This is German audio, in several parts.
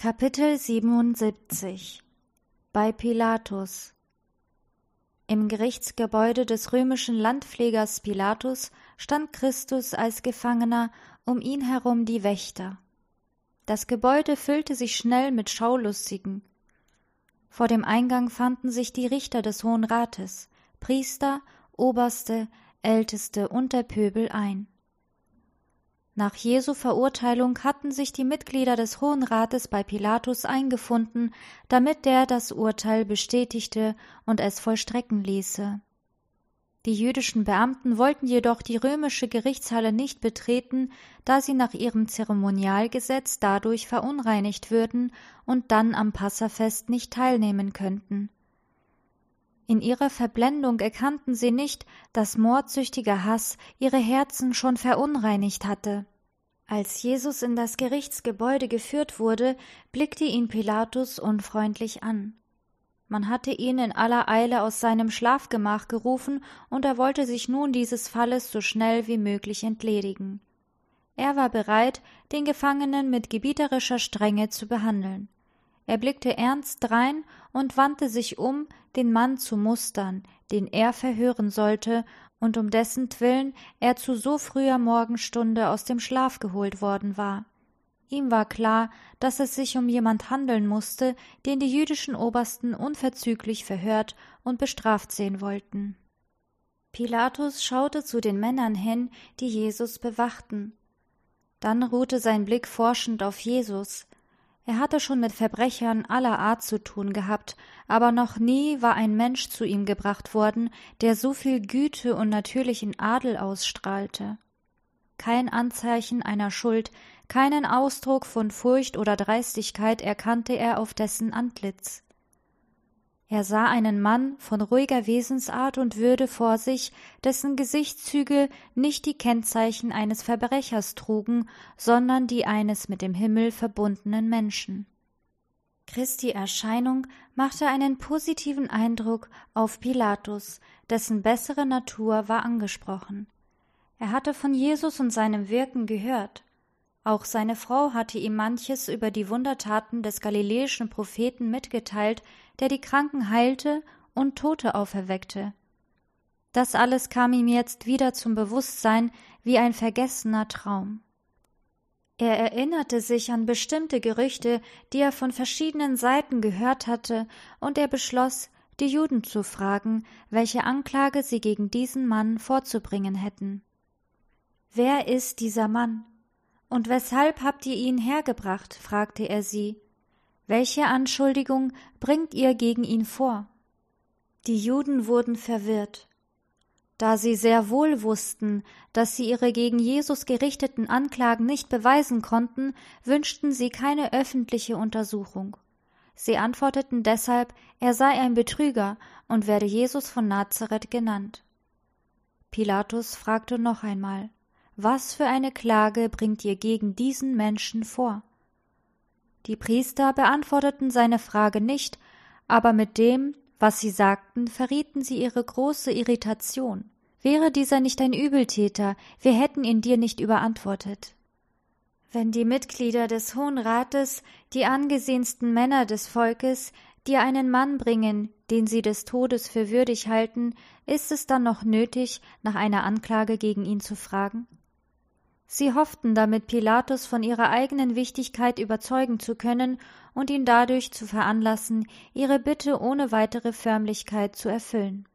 Kapitel 77 Bei Pilatus Im Gerichtsgebäude des römischen Landpflegers Pilatus stand Christus als Gefangener, um ihn herum die Wächter. Das Gebäude füllte sich schnell mit Schaulustigen. Vor dem Eingang fanden sich die Richter des Hohen Rates, Priester, Oberste, Älteste und der Pöbel ein. Nach Jesu Verurteilung hatten sich die Mitglieder des Hohen Rates bei Pilatus eingefunden, damit der das Urteil bestätigte und es vollstrecken ließe. Die jüdischen Beamten wollten jedoch die römische Gerichtshalle nicht betreten, da sie nach ihrem Zeremonialgesetz dadurch verunreinigt würden und dann am Passafest nicht teilnehmen könnten. In ihrer Verblendung erkannten sie nicht, dass mordsüchtiger Hass ihre Herzen schon verunreinigt hatte. Als Jesus in das Gerichtsgebäude geführt wurde, blickte ihn Pilatus unfreundlich an. Man hatte ihn in aller Eile aus seinem Schlafgemach gerufen, und er wollte sich nun dieses Falles so schnell wie möglich entledigen. Er war bereit, den Gefangenen mit gebieterischer Strenge zu behandeln. Er blickte ernst drein und wandte sich um, den Mann zu mustern, den er verhören sollte und um dessentwillen er zu so früher Morgenstunde aus dem Schlaf geholt worden war. Ihm war klar, dass es sich um jemand handeln musste, den die jüdischen Obersten unverzüglich verhört und bestraft sehen wollten. Pilatus schaute zu den Männern hin, die Jesus bewachten. Dann ruhte sein Blick forschend auf Jesus. Er hatte schon mit Verbrechern aller Art zu tun gehabt, aber noch nie war ein Mensch zu ihm gebracht worden, der so viel Güte und natürlichen Adel ausstrahlte. Kein Anzeichen einer Schuld, keinen Ausdruck von Furcht oder Dreistigkeit erkannte er auf dessen Antlitz. Er sah einen Mann von ruhiger Wesensart und Würde vor sich, dessen Gesichtszüge nicht die Kennzeichen eines Verbrechers trugen, sondern die eines mit dem Himmel verbundenen Menschen. Christi Erscheinung machte einen positiven Eindruck auf Pilatus, dessen bessere Natur war angesprochen. Er hatte von Jesus und seinem Wirken gehört. Auch seine Frau hatte ihm manches über die Wundertaten des galiläischen Propheten mitgeteilt, der die Kranken heilte und Tote auferweckte. Das alles kam ihm jetzt wieder zum Bewusstsein wie ein vergessener Traum. Er erinnerte sich an bestimmte Gerüchte, die er von verschiedenen Seiten gehört hatte, und er beschloss, die Juden zu fragen, welche Anklage sie gegen diesen Mann vorzubringen hätten. Wer ist dieser Mann? Und weshalb habt ihr ihn hergebracht? fragte er sie. Welche Anschuldigung bringt ihr gegen ihn vor? Die Juden wurden verwirrt. Da sie sehr wohl wussten, dass sie ihre gegen Jesus gerichteten Anklagen nicht beweisen konnten, wünschten sie keine öffentliche Untersuchung. Sie antworteten deshalb, er sei ein Betrüger und werde Jesus von Nazareth genannt. Pilatus fragte noch einmal, was für eine Klage bringt ihr gegen diesen Menschen vor? Die Priester beantworteten seine Frage nicht, aber mit dem, was sie sagten, verrieten sie ihre große Irritation. Wäre dieser nicht ein Übeltäter, wir hätten ihn dir nicht überantwortet. Wenn die Mitglieder des Hohen Rates, die angesehensten Männer des Volkes, dir einen Mann bringen, den sie des Todes für würdig halten, ist es dann noch nötig, nach einer Anklage gegen ihn zu fragen? Sie hofften damit Pilatus von ihrer eigenen Wichtigkeit überzeugen zu können und ihn dadurch zu veranlassen, ihre Bitte ohne weitere Förmlichkeit zu erfüllen.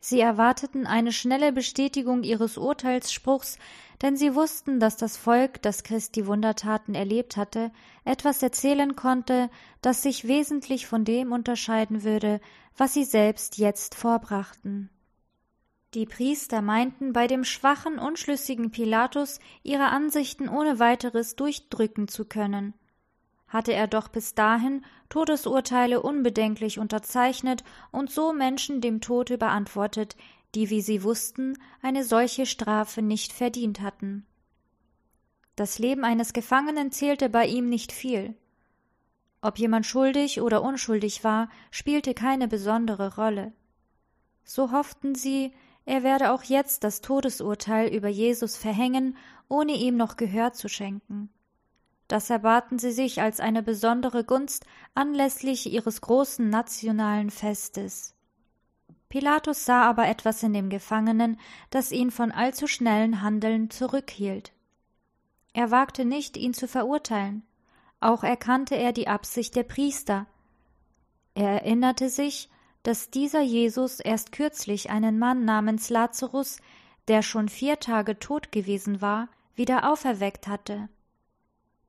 Sie erwarteten eine schnelle Bestätigung ihres Urteilsspruchs, denn sie wussten, dass das Volk, das Christi Wundertaten erlebt hatte, etwas erzählen konnte, das sich wesentlich von dem unterscheiden würde, was sie selbst jetzt vorbrachten. Die Priester meinten, bei dem schwachen, unschlüssigen Pilatus ihre Ansichten ohne weiteres durchdrücken zu können. Hatte er doch bis dahin Todesurteile unbedenklich unterzeichnet und so Menschen dem Tod überantwortet, die, wie sie wussten, eine solche Strafe nicht verdient hatten. Das Leben eines Gefangenen zählte bei ihm nicht viel. Ob jemand schuldig oder unschuldig war, spielte keine besondere Rolle. So hofften sie, er werde auch jetzt das Todesurteil über Jesus verhängen, ohne ihm noch Gehör zu schenken. Das erbaten sie sich als eine besondere Gunst anlässlich ihres großen nationalen Festes. Pilatus sah aber etwas in dem Gefangenen, das ihn von allzu schnellen Handeln zurückhielt. Er wagte nicht, ihn zu verurteilen. Auch erkannte er die Absicht der Priester. Er erinnerte sich, dass dieser Jesus erst kürzlich einen Mann namens Lazarus, der schon vier Tage tot gewesen war, wieder auferweckt hatte.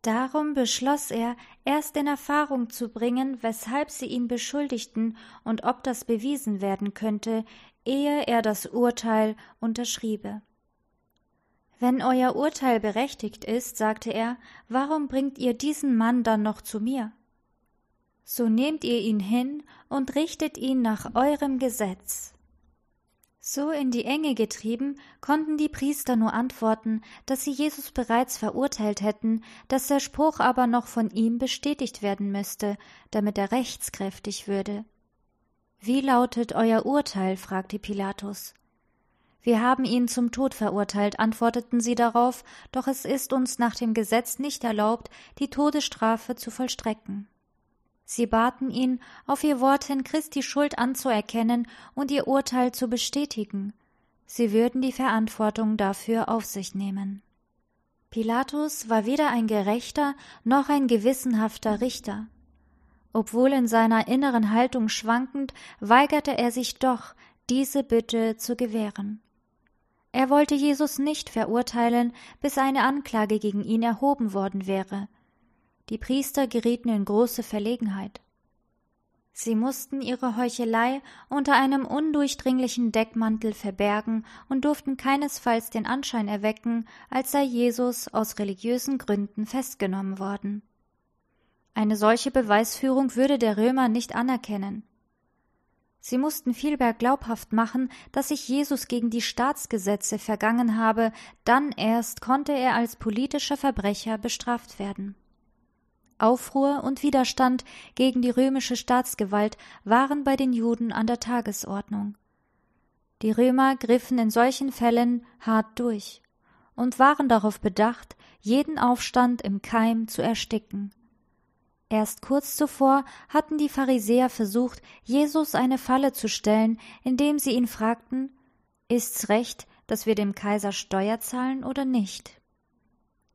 Darum beschloss er, erst in Erfahrung zu bringen, weshalb sie ihn beschuldigten und ob das bewiesen werden könnte, ehe er das Urteil unterschriebe. Wenn euer Urteil berechtigt ist, sagte er, warum bringt ihr diesen Mann dann noch zu mir? So nehmt ihr ihn hin und richtet ihn nach eurem Gesetz. So in die Enge getrieben, konnten die Priester nur antworten, dass sie Jesus bereits verurteilt hätten, dass der Spruch aber noch von ihm bestätigt werden müsste, damit er rechtskräftig würde. Wie lautet euer Urteil? fragte Pilatus. Wir haben ihn zum Tod verurteilt, antworteten sie darauf, doch es ist uns nach dem Gesetz nicht erlaubt, die Todesstrafe zu vollstrecken. Sie baten ihn, auf ihr Wort hin Christi Schuld anzuerkennen und ihr Urteil zu bestätigen. Sie würden die Verantwortung dafür auf sich nehmen. Pilatus war weder ein gerechter noch ein gewissenhafter Richter. Obwohl in seiner inneren Haltung schwankend, weigerte er sich doch, diese Bitte zu gewähren. Er wollte Jesus nicht verurteilen, bis eine Anklage gegen ihn erhoben worden wäre, die Priester gerieten in große Verlegenheit. Sie mussten ihre Heuchelei unter einem undurchdringlichen Deckmantel verbergen und durften keinesfalls den Anschein erwecken, als sei Jesus aus religiösen Gründen festgenommen worden. Eine solche Beweisführung würde der Römer nicht anerkennen. Sie mussten vielmehr glaubhaft machen, dass sich Jesus gegen die Staatsgesetze vergangen habe, dann erst konnte er als politischer Verbrecher bestraft werden. Aufruhr und Widerstand gegen die römische Staatsgewalt waren bei den Juden an der Tagesordnung. Die Römer griffen in solchen Fällen hart durch und waren darauf bedacht, jeden Aufstand im Keim zu ersticken. Erst kurz zuvor hatten die Pharisäer versucht, Jesus eine Falle zu stellen, indem sie ihn fragten Ist's recht, dass wir dem Kaiser Steuer zahlen oder nicht?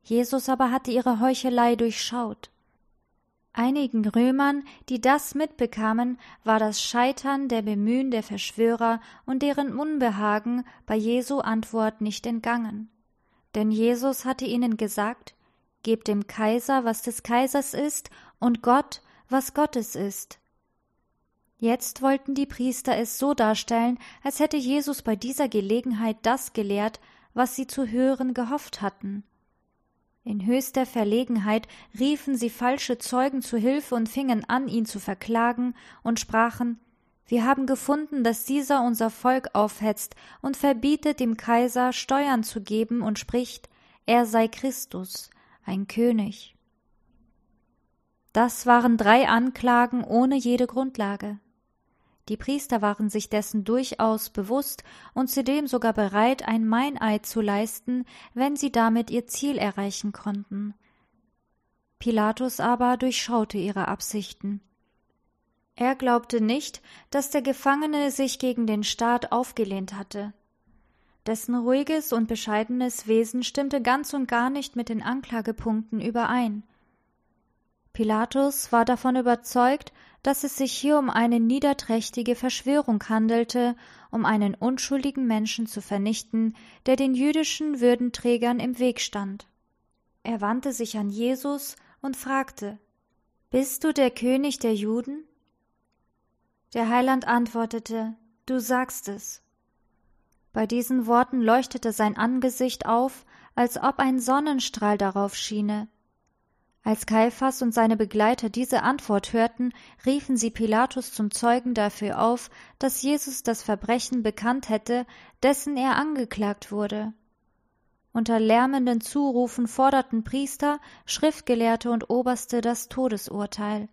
Jesus aber hatte ihre Heuchelei durchschaut. Einigen Römern, die das mitbekamen, war das Scheitern der Bemühen der Verschwörer und deren Unbehagen bei Jesu Antwort nicht entgangen. Denn Jesus hatte ihnen gesagt, Gebt dem Kaiser, was des Kaisers ist, und Gott, was Gottes ist. Jetzt wollten die Priester es so darstellen, als hätte Jesus bei dieser Gelegenheit das gelehrt, was sie zu hören gehofft hatten. In höchster Verlegenheit riefen sie falsche Zeugen zu Hilfe und fingen an, ihn zu verklagen und sprachen Wir haben gefunden, dass dieser unser Volk aufhetzt und verbietet dem Kaiser Steuern zu geben und spricht, er sei Christus, ein König. Das waren drei Anklagen ohne jede Grundlage. Die Priester waren sich dessen durchaus bewusst und zudem sogar bereit, ein Meineid zu leisten, wenn sie damit ihr Ziel erreichen konnten. Pilatus aber durchschaute ihre Absichten. Er glaubte nicht, dass der Gefangene sich gegen den Staat aufgelehnt hatte. Dessen ruhiges und bescheidenes Wesen stimmte ganz und gar nicht mit den Anklagepunkten überein. Pilatus war davon überzeugt, dass es sich hier um eine niederträchtige Verschwörung handelte, um einen unschuldigen Menschen zu vernichten, der den jüdischen Würdenträgern im Weg stand. Er wandte sich an Jesus und fragte Bist du der König der Juden? Der Heiland antwortete Du sagst es. Bei diesen Worten leuchtete sein Angesicht auf, als ob ein Sonnenstrahl darauf schiene, als Kaiphas und seine Begleiter diese Antwort hörten, riefen sie Pilatus zum Zeugen dafür auf, dass Jesus das Verbrechen bekannt hätte, dessen er angeklagt wurde. Unter lärmenden Zurufen forderten Priester, Schriftgelehrte und Oberste das Todesurteil.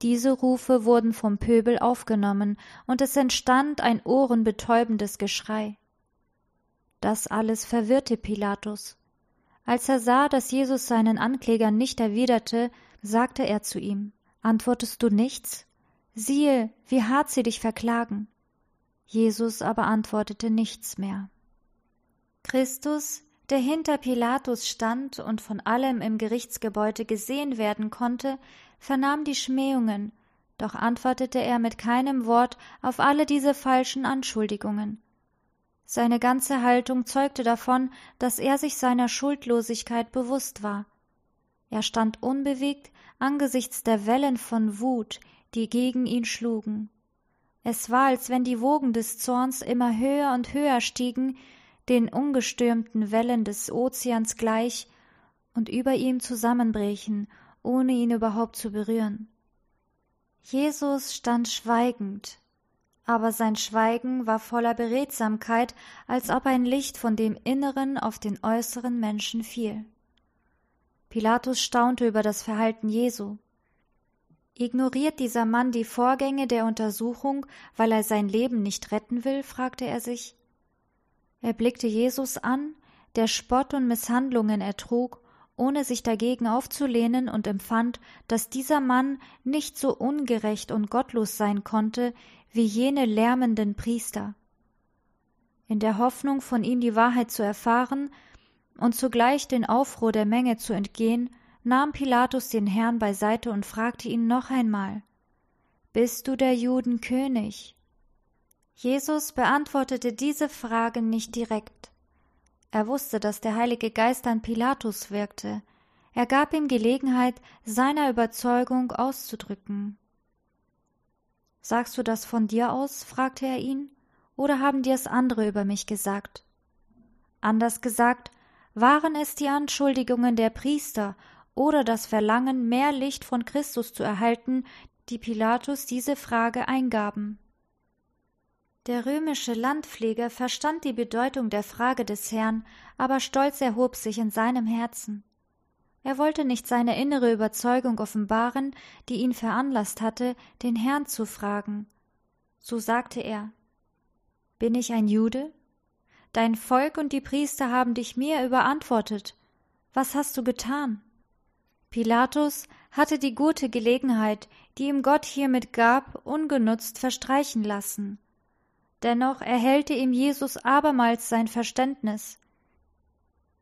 Diese Rufe wurden vom Pöbel aufgenommen, und es entstand ein ohrenbetäubendes Geschrei. Das alles verwirrte Pilatus. Als er sah, dass Jesus seinen Anklägern nicht erwiderte, sagte er zu ihm Antwortest du nichts? Siehe, wie hart sie dich verklagen. Jesus aber antwortete nichts mehr. Christus, der hinter Pilatus stand und von allem im Gerichtsgebäude gesehen werden konnte, vernahm die Schmähungen, doch antwortete er mit keinem Wort auf alle diese falschen Anschuldigungen. Seine ganze Haltung zeugte davon, dass er sich seiner Schuldlosigkeit bewusst war. Er stand unbewegt angesichts der Wellen von Wut, die gegen ihn schlugen. Es war, als wenn die Wogen des Zorns immer höher und höher stiegen, den ungestürmten Wellen des Ozeans gleich, und über ihm zusammenbrechen, ohne ihn überhaupt zu berühren. Jesus stand schweigend, aber sein Schweigen war voller Beredsamkeit, als ob ein Licht von dem Inneren auf den äußeren Menschen fiel. Pilatus staunte über das Verhalten Jesu. Ignoriert dieser Mann die Vorgänge der Untersuchung, weil er sein Leben nicht retten will? fragte er sich. Er blickte Jesus an, der Spott und Misshandlungen ertrug, ohne sich dagegen aufzulehnen und empfand, dass dieser Mann nicht so ungerecht und gottlos sein konnte wie jene lärmenden Priester. In der Hoffnung, von ihm die Wahrheit zu erfahren, und zugleich den Aufruhr der Menge zu entgehen, nahm Pilatus den Herrn beiseite und fragte ihn noch einmal Bist du der Juden König? Jesus beantwortete diese Frage nicht direkt. Er wusste, dass der Heilige Geist an Pilatus wirkte. Er gab ihm Gelegenheit, seiner Überzeugung auszudrücken. Sagst du das von dir aus? fragte er ihn, oder haben dir's andere über mich gesagt? Anders gesagt, waren es die Anschuldigungen der Priester oder das Verlangen, mehr Licht von Christus zu erhalten, die Pilatus diese Frage eingaben. Der römische Landpfleger verstand die Bedeutung der Frage des Herrn, aber Stolz erhob sich in seinem Herzen. Er wollte nicht seine innere Überzeugung offenbaren, die ihn veranlasst hatte, den Herrn zu fragen. So sagte er Bin ich ein Jude? Dein Volk und die Priester haben dich mir überantwortet. Was hast du getan? Pilatus hatte die gute Gelegenheit, die ihm Gott hiermit gab, ungenutzt verstreichen lassen. Dennoch erhellte ihm Jesus abermals sein Verständnis.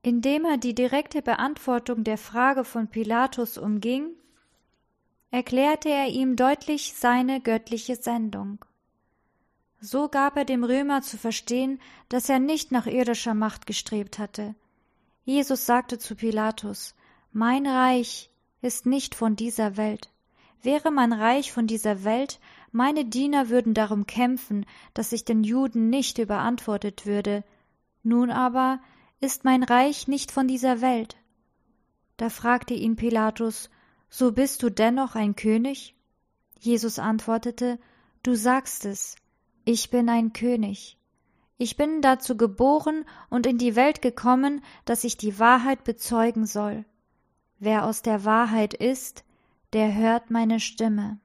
Indem er die direkte Beantwortung der Frage von Pilatus umging, erklärte er ihm deutlich seine göttliche Sendung. So gab er dem Römer zu verstehen, dass er nicht nach irdischer Macht gestrebt hatte. Jesus sagte zu Pilatus Mein Reich ist nicht von dieser Welt. Wäre mein Reich von dieser Welt, meine Diener würden darum kämpfen, dass ich den Juden nicht überantwortet würde. Nun aber ist mein Reich nicht von dieser Welt. Da fragte ihn Pilatus So bist du dennoch ein König? Jesus antwortete Du sagst es, ich bin ein König. Ich bin dazu geboren und in die Welt gekommen, dass ich die Wahrheit bezeugen soll. Wer aus der Wahrheit ist, der hört meine Stimme.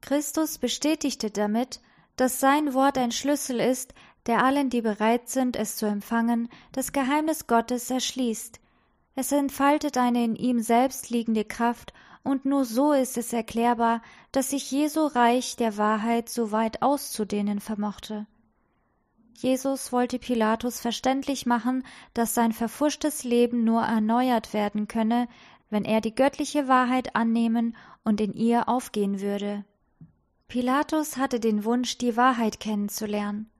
Christus bestätigte damit, dass sein Wort ein Schlüssel ist, der allen, die bereit sind, es zu empfangen, das Geheimnis Gottes erschließt. Es entfaltet eine in ihm selbst liegende Kraft und nur so ist es erklärbar, dass sich Jesu Reich der Wahrheit so weit auszudehnen vermochte. Jesus wollte Pilatus verständlich machen, dass sein verfuschtes Leben nur erneuert werden könne, wenn er die göttliche Wahrheit annehmen und in ihr aufgehen würde. Pilatus hatte den Wunsch, die Wahrheit kennenzulernen.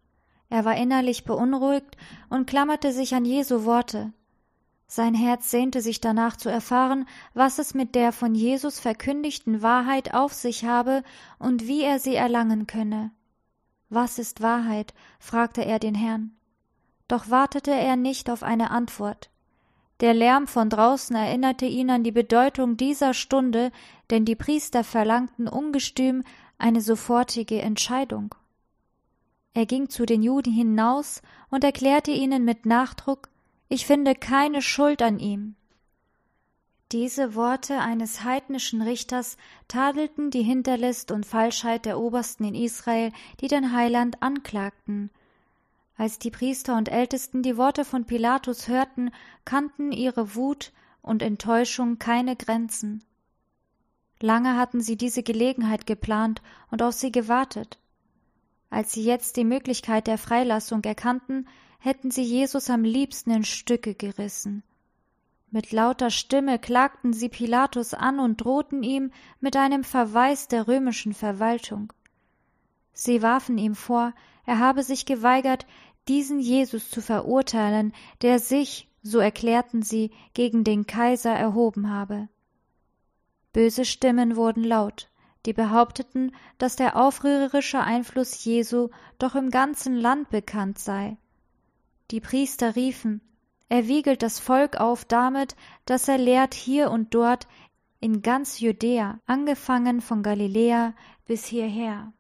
Er war innerlich beunruhigt und klammerte sich an Jesu Worte. Sein Herz sehnte sich danach zu erfahren, was es mit der von Jesus verkündigten Wahrheit auf sich habe und wie er sie erlangen könne. Was ist Wahrheit? fragte er den Herrn. Doch wartete er nicht auf eine Antwort. Der Lärm von draußen erinnerte ihn an die Bedeutung dieser Stunde, denn die Priester verlangten ungestüm eine sofortige Entscheidung. Er ging zu den Juden hinaus und erklärte ihnen mit Nachdruck, ich finde keine Schuld an ihm. Diese Worte eines heidnischen Richters tadelten die Hinterlist und Falschheit der Obersten in Israel, die den Heiland anklagten. Als die Priester und Ältesten die Worte von Pilatus hörten, kannten ihre Wut und Enttäuschung keine Grenzen. Lange hatten sie diese Gelegenheit geplant und auf sie gewartet. Als sie jetzt die Möglichkeit der Freilassung erkannten, hätten sie Jesus am liebsten in Stücke gerissen. Mit lauter Stimme klagten sie Pilatus an und drohten ihm mit einem Verweis der römischen Verwaltung. Sie warfen ihm vor, er habe sich geweigert, diesen Jesus zu verurteilen, der sich, so erklärten sie, gegen den Kaiser erhoben habe. Böse Stimmen wurden laut, die behaupteten, dass der aufrührerische Einfluss Jesu doch im ganzen Land bekannt sei. Die Priester riefen, er wiegelt das Volk auf damit, dass er lehrt hier und dort in ganz Judäa, angefangen von Galiläa bis hierher.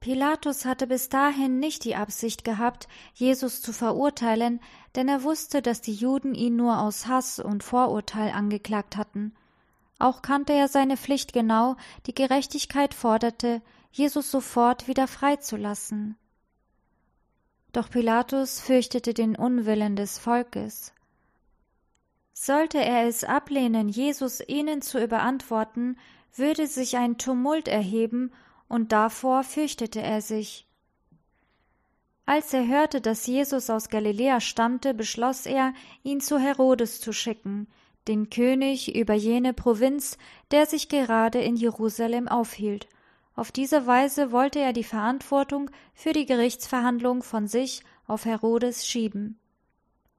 Pilatus hatte bis dahin nicht die Absicht gehabt, Jesus zu verurteilen, denn er wusste, dass die Juden ihn nur aus Hass und Vorurteil angeklagt hatten. Auch kannte er seine Pflicht genau, die Gerechtigkeit forderte, Jesus sofort wieder freizulassen. Doch Pilatus fürchtete den Unwillen des Volkes. Sollte er es ablehnen, Jesus ihnen zu überantworten, würde sich ein Tumult erheben und davor fürchtete er sich. Als er hörte, dass Jesus aus Galiläa stammte, beschloss er, ihn zu Herodes zu schicken, den König über jene Provinz, der sich gerade in Jerusalem aufhielt. Auf diese Weise wollte er die Verantwortung für die Gerichtsverhandlung von sich auf Herodes schieben.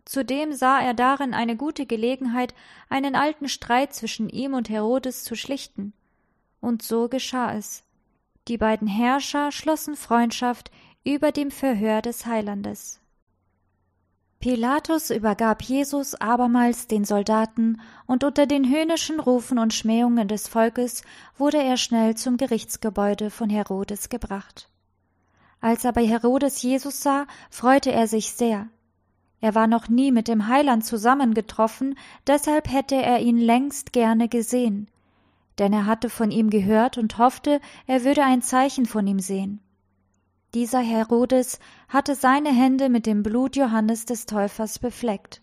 Zudem sah er darin eine gute Gelegenheit, einen alten Streit zwischen ihm und Herodes zu schlichten. Und so geschah es. Die beiden Herrscher schlossen Freundschaft über dem Verhör des Heilandes. Pilatus übergab Jesus abermals den Soldaten, und unter den höhnischen Rufen und Schmähungen des Volkes wurde er schnell zum Gerichtsgebäude von Herodes gebracht. Als aber Herodes Jesus sah, freute er sich sehr. Er war noch nie mit dem Heiland zusammengetroffen, deshalb hätte er ihn längst gerne gesehen denn er hatte von ihm gehört und hoffte, er würde ein Zeichen von ihm sehen. Dieser Herodes hatte seine Hände mit dem Blut Johannes des Täufers befleckt.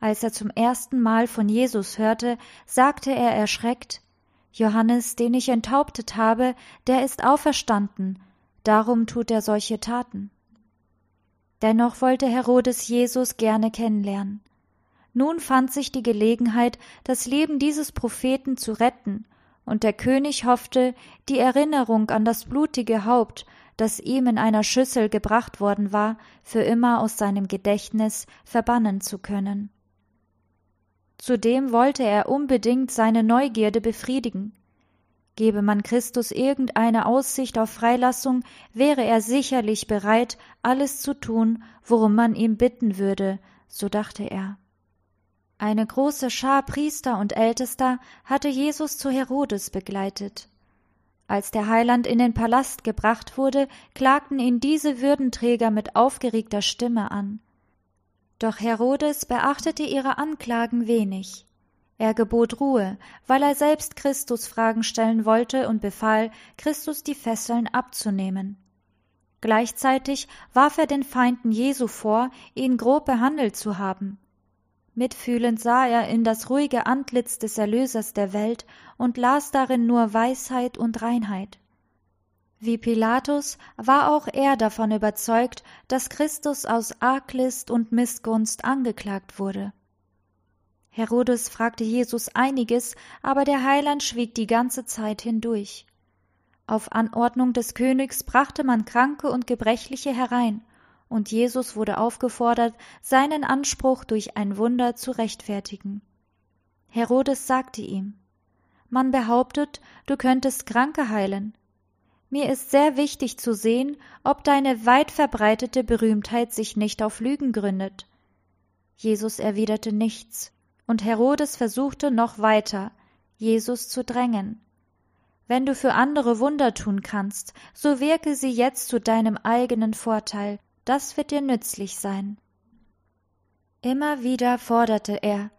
Als er zum ersten Mal von Jesus hörte, sagte er erschreckt Johannes, den ich enthauptet habe, der ist auferstanden, darum tut er solche Taten. Dennoch wollte Herodes Jesus gerne kennenlernen. Nun fand sich die Gelegenheit, das Leben dieses Propheten zu retten, und der König hoffte, die Erinnerung an das blutige Haupt, das ihm in einer Schüssel gebracht worden war, für immer aus seinem Gedächtnis verbannen zu können. Zudem wollte er unbedingt seine Neugierde befriedigen. Gebe man Christus irgendeine Aussicht auf Freilassung, wäre er sicherlich bereit, alles zu tun, worum man ihn bitten würde, so dachte er. Eine große Schar Priester und Ältester hatte Jesus zu Herodes begleitet. Als der Heiland in den Palast gebracht wurde, klagten ihn diese Würdenträger mit aufgeregter Stimme an. Doch Herodes beachtete ihre Anklagen wenig. Er gebot Ruhe, weil er selbst Christus Fragen stellen wollte und befahl, Christus die Fesseln abzunehmen. Gleichzeitig warf er den Feinden Jesu vor, ihn grob behandelt zu haben. Mitfühlend sah er in das ruhige Antlitz des Erlösers der Welt und las darin nur Weisheit und Reinheit. Wie Pilatus war auch er davon überzeugt, dass Christus aus Arglist und Missgunst angeklagt wurde. Herodes fragte Jesus einiges, aber der Heiland schwieg die ganze Zeit hindurch. Auf Anordnung des Königs brachte man Kranke und Gebrechliche herein, und Jesus wurde aufgefordert, seinen Anspruch durch ein Wunder zu rechtfertigen. Herodes sagte ihm Man behauptet, du könntest Kranke heilen. Mir ist sehr wichtig zu sehen, ob deine weit verbreitete Berühmtheit sich nicht auf Lügen gründet. Jesus erwiderte nichts, und Herodes versuchte noch weiter, Jesus zu drängen. Wenn du für andere Wunder tun kannst, so wirke sie jetzt zu deinem eigenen Vorteil, das wird dir nützlich sein. Immer wieder forderte er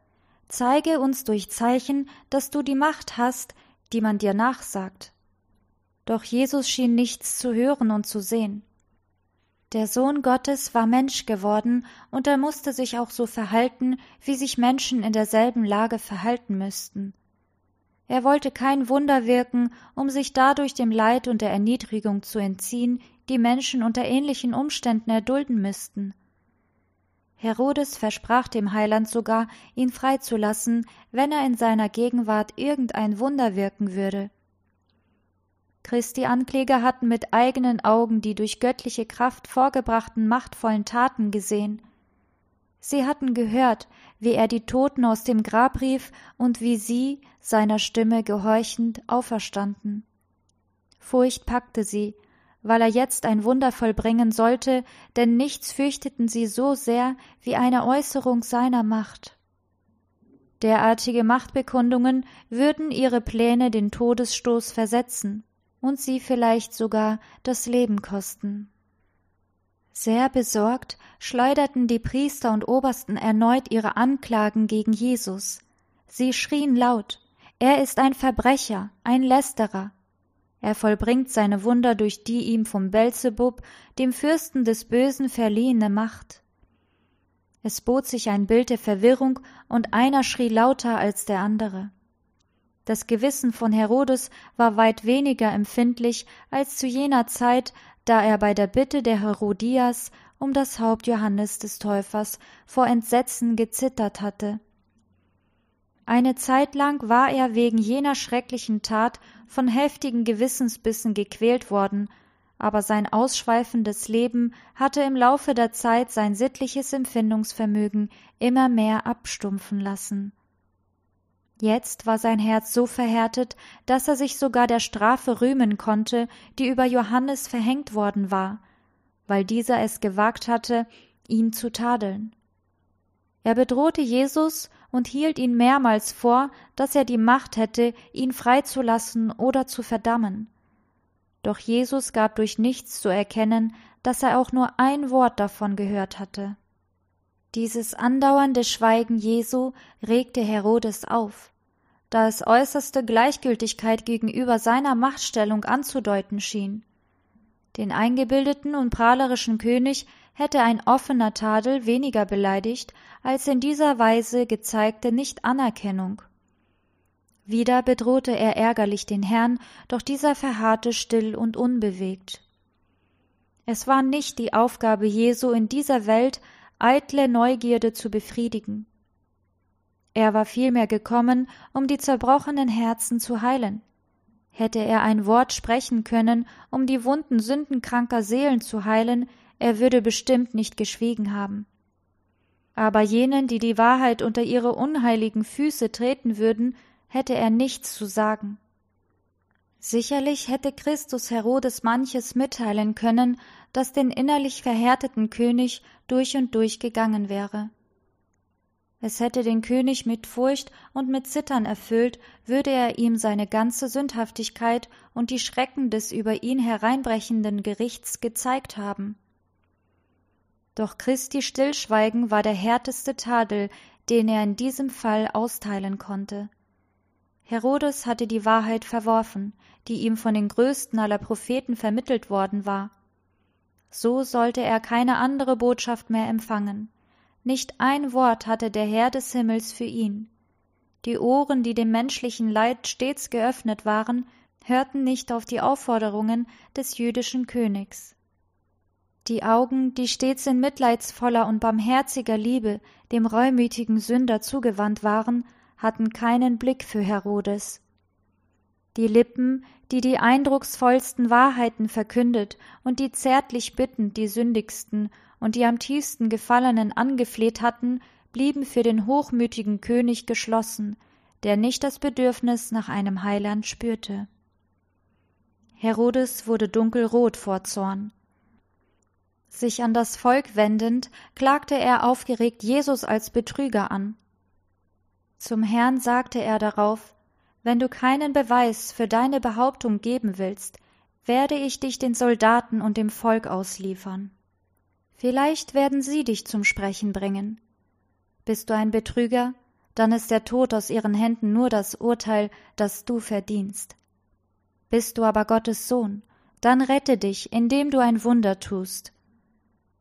Zeige uns durch Zeichen, dass du die Macht hast, die man dir nachsagt. Doch Jesus schien nichts zu hören und zu sehen. Der Sohn Gottes war Mensch geworden, und er musste sich auch so verhalten, wie sich Menschen in derselben Lage verhalten müssten. Er wollte kein Wunder wirken, um sich dadurch dem Leid und der Erniedrigung zu entziehen, die Menschen unter ähnlichen Umständen erdulden müssten. Herodes versprach dem Heiland sogar, ihn freizulassen, wenn er in seiner Gegenwart irgendein Wunder wirken würde. Christi Ankläger hatten mit eigenen Augen die durch göttliche Kraft vorgebrachten machtvollen Taten gesehen. Sie hatten gehört, wie er die Toten aus dem Grab rief und wie sie, seiner Stimme gehorchend, auferstanden. Furcht packte sie, weil er jetzt ein Wunder vollbringen sollte, denn nichts fürchteten sie so sehr wie eine Äußerung seiner Macht. Derartige Machtbekundungen würden ihre Pläne den Todesstoß versetzen und sie vielleicht sogar das Leben kosten. Sehr besorgt schleuderten die Priester und Obersten erneut ihre Anklagen gegen Jesus. Sie schrien laut Er ist ein Verbrecher, ein Lästerer. Er vollbringt seine Wunder durch die ihm vom Belzebub, dem Fürsten des Bösen, verliehene Macht. Es bot sich ein Bild der Verwirrung, und einer schrie lauter als der andere. Das Gewissen von Herodes war weit weniger empfindlich als zu jener Zeit, da er bei der Bitte der Herodias um das Haupt Johannes des Täufers vor Entsetzen gezittert hatte. Eine Zeit lang war er wegen jener schrecklichen Tat von heftigen Gewissensbissen gequält worden, aber sein ausschweifendes Leben hatte im Laufe der Zeit sein sittliches Empfindungsvermögen immer mehr abstumpfen lassen. Jetzt war sein Herz so verhärtet, dass er sich sogar der Strafe rühmen konnte, die über Johannes verhängt worden war, weil dieser es gewagt hatte, ihn zu tadeln. Er bedrohte Jesus und hielt ihn mehrmals vor, dass er die Macht hätte, ihn freizulassen oder zu verdammen. Doch Jesus gab durch nichts zu erkennen, dass er auch nur ein Wort davon gehört hatte. Dieses andauernde Schweigen Jesu regte Herodes auf, da es äußerste Gleichgültigkeit gegenüber seiner Machtstellung anzudeuten schien. Den eingebildeten und prahlerischen König hätte ein offener Tadel weniger beleidigt als in dieser Weise gezeigte Nichtanerkennung. Wieder bedrohte er ärgerlich den Herrn, doch dieser verharrte still und unbewegt. Es war nicht die Aufgabe Jesu in dieser Welt, eitle Neugierde zu befriedigen. Er war vielmehr gekommen, um die zerbrochenen Herzen zu heilen. Hätte er ein Wort sprechen können, um die Wunden sündenkranker Seelen zu heilen, er würde bestimmt nicht geschwiegen haben. Aber jenen, die die Wahrheit unter ihre unheiligen Füße treten würden, hätte er nichts zu sagen. Sicherlich hätte Christus Herodes manches mitteilen können, das den innerlich verhärteten König durch und durch gegangen wäre. Es hätte den König mit Furcht und mit Zittern erfüllt, würde er ihm seine ganze Sündhaftigkeit und die Schrecken des über ihn hereinbrechenden Gerichts gezeigt haben. Doch Christi Stillschweigen war der härteste Tadel, den er in diesem Fall austeilen konnte. Herodes hatte die Wahrheit verworfen, die ihm von den größten aller Propheten vermittelt worden war. So sollte er keine andere Botschaft mehr empfangen. Nicht ein Wort hatte der Herr des Himmels für ihn. Die Ohren, die dem menschlichen Leid stets geöffnet waren, hörten nicht auf die Aufforderungen des jüdischen Königs. Die Augen, die stets in mitleidsvoller und barmherziger Liebe dem reumütigen Sünder zugewandt waren, hatten keinen Blick für Herodes. Die Lippen, die die eindrucksvollsten Wahrheiten verkündet und die zärtlich bittend die sündigsten und die am tiefsten Gefallenen angefleht hatten, blieben für den hochmütigen König geschlossen, der nicht das Bedürfnis nach einem Heiland spürte. Herodes wurde dunkelrot vor Zorn. Sich an das Volk wendend, klagte er aufgeregt Jesus als Betrüger an. Zum Herrn sagte er darauf Wenn du keinen Beweis für deine Behauptung geben willst, werde ich dich den Soldaten und dem Volk ausliefern. Vielleicht werden sie dich zum Sprechen bringen. Bist du ein Betrüger, dann ist der Tod aus ihren Händen nur das Urteil, das du verdienst. Bist du aber Gottes Sohn, dann rette dich, indem du ein Wunder tust.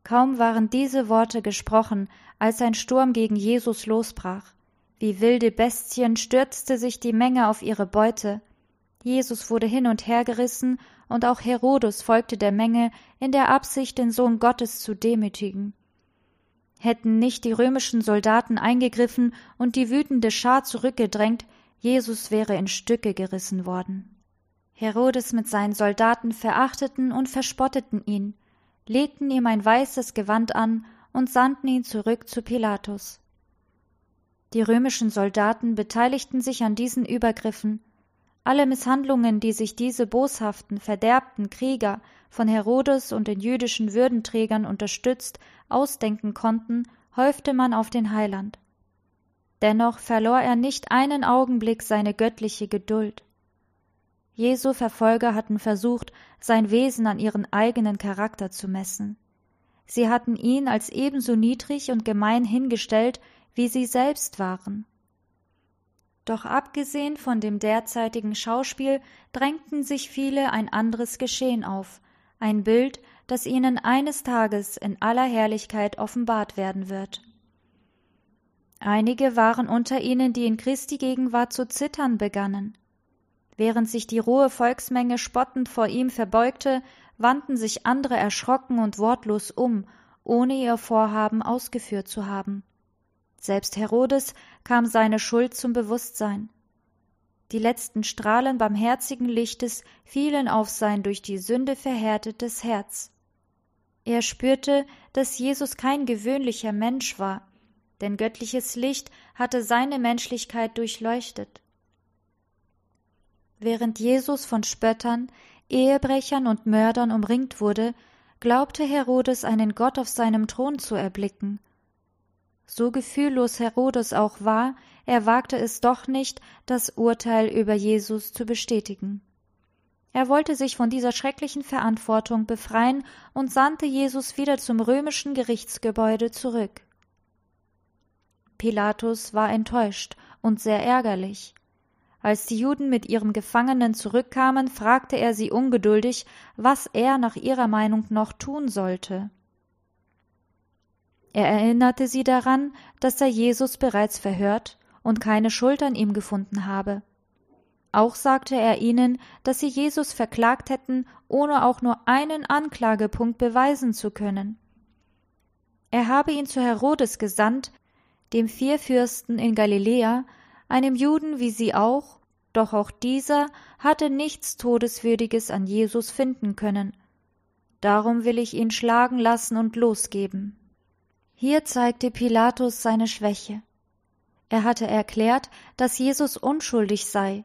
Kaum waren diese Worte gesprochen, als ein Sturm gegen Jesus losbrach. Wie wilde Bestien stürzte sich die Menge auf ihre Beute. Jesus wurde hin und her gerissen, und auch Herodes folgte der Menge in der Absicht, den Sohn Gottes zu demütigen. Hätten nicht die römischen Soldaten eingegriffen und die wütende Schar zurückgedrängt, Jesus wäre in Stücke gerissen worden. Herodes mit seinen Soldaten verachteten und verspotteten ihn, legten ihm ein weißes Gewand an und sandten ihn zurück zu Pilatus. Die römischen Soldaten beteiligten sich an diesen Übergriffen. Alle Misshandlungen, die sich diese boshaften, verderbten Krieger von Herodes und den jüdischen Würdenträgern unterstützt ausdenken konnten, häufte man auf den Heiland. Dennoch verlor er nicht einen Augenblick seine göttliche Geduld. Jesu Verfolger hatten versucht, sein Wesen an ihren eigenen Charakter zu messen. Sie hatten ihn als ebenso niedrig und gemein hingestellt, wie sie selbst waren. Doch abgesehen von dem derzeitigen Schauspiel drängten sich viele ein anderes Geschehen auf, ein Bild, das ihnen eines Tages in aller Herrlichkeit offenbart werden wird. Einige waren unter ihnen, die in Christi Gegenwart zu zittern begannen. Während sich die rohe Volksmenge spottend vor ihm verbeugte, wandten sich andere erschrocken und wortlos um, ohne ihr Vorhaben ausgeführt zu haben. Selbst Herodes kam seine Schuld zum Bewusstsein. Die letzten Strahlen barmherzigen Lichtes fielen auf sein durch die Sünde verhärtetes Herz. Er spürte, dass Jesus kein gewöhnlicher Mensch war, denn göttliches Licht hatte seine Menschlichkeit durchleuchtet. Während Jesus von Spöttern, Ehebrechern und Mördern umringt wurde, glaubte Herodes einen Gott auf seinem Thron zu erblicken. So gefühllos Herodes auch war, er wagte es doch nicht, das Urteil über Jesus zu bestätigen. Er wollte sich von dieser schrecklichen Verantwortung befreien und sandte Jesus wieder zum römischen Gerichtsgebäude zurück. Pilatus war enttäuscht und sehr ärgerlich. Als die Juden mit ihrem Gefangenen zurückkamen, fragte er sie ungeduldig, was er nach ihrer Meinung noch tun sollte. Er erinnerte sie daran, dass er Jesus bereits verhört und keine Schuld an ihm gefunden habe. Auch sagte er ihnen, dass sie Jesus verklagt hätten, ohne auch nur einen Anklagepunkt beweisen zu können. Er habe ihn zu Herodes gesandt, dem Vierfürsten in Galiläa, einem Juden wie sie auch, doch auch dieser hatte nichts Todeswürdiges an Jesus finden können. Darum will ich ihn schlagen lassen und losgeben. Hier zeigte Pilatus seine Schwäche. Er hatte erklärt, dass Jesus unschuldig sei.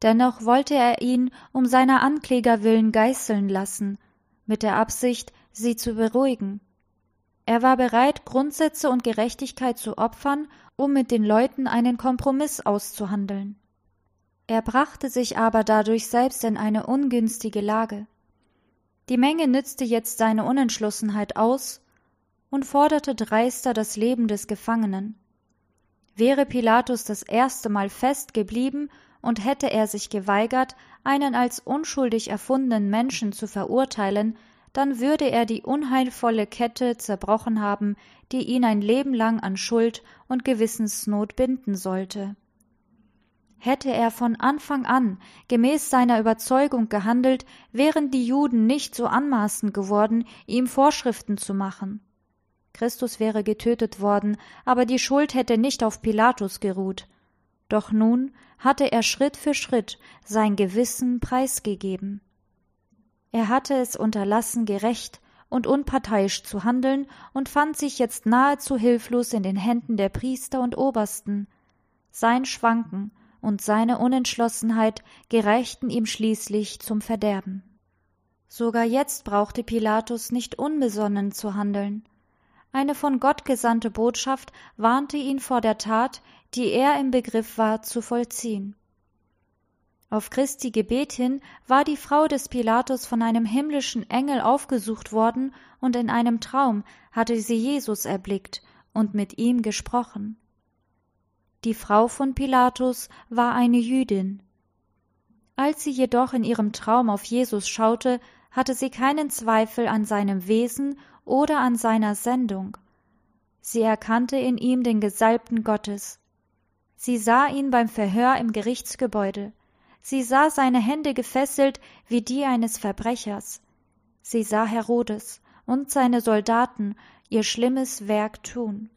Dennoch wollte er ihn um seiner Ankläger willen geißeln lassen, mit der Absicht, sie zu beruhigen. Er war bereit, Grundsätze und Gerechtigkeit zu opfern, um mit den Leuten einen Kompromiss auszuhandeln. Er brachte sich aber dadurch selbst in eine ungünstige Lage. Die Menge nützte jetzt seine Unentschlossenheit aus und forderte dreister das Leben des Gefangenen. Wäre Pilatus das erste Mal fest geblieben und hätte er sich geweigert, einen als unschuldig erfundenen Menschen zu verurteilen, dann würde er die unheilvolle Kette zerbrochen haben, die ihn ein Leben lang an Schuld und Gewissensnot binden sollte. Hätte er von Anfang an gemäß seiner Überzeugung gehandelt, wären die Juden nicht so anmaßend geworden, ihm Vorschriften zu machen. Christus wäre getötet worden, aber die Schuld hätte nicht auf Pilatus geruht. Doch nun hatte er Schritt für Schritt sein Gewissen preisgegeben. Er hatte es unterlassen, gerecht und unparteiisch zu handeln und fand sich jetzt nahezu hilflos in den Händen der Priester und Obersten. Sein Schwanken und seine Unentschlossenheit gereichten ihm schließlich zum Verderben. Sogar jetzt brauchte Pilatus nicht unbesonnen zu handeln. Eine von Gott gesandte Botschaft warnte ihn vor der Tat, die er im Begriff war zu vollziehen. Auf Christi Gebet hin war die Frau des Pilatus von einem himmlischen Engel aufgesucht worden, und in einem Traum hatte sie Jesus erblickt und mit ihm gesprochen. Die Frau von Pilatus war eine Jüdin. Als sie jedoch in ihrem Traum auf Jesus schaute, hatte sie keinen Zweifel an seinem Wesen oder an seiner Sendung. Sie erkannte in ihm den Gesalbten Gottes. Sie sah ihn beim Verhör im Gerichtsgebäude. Sie sah seine Hände gefesselt wie die eines Verbrechers. Sie sah Herodes und seine Soldaten ihr schlimmes Werk tun.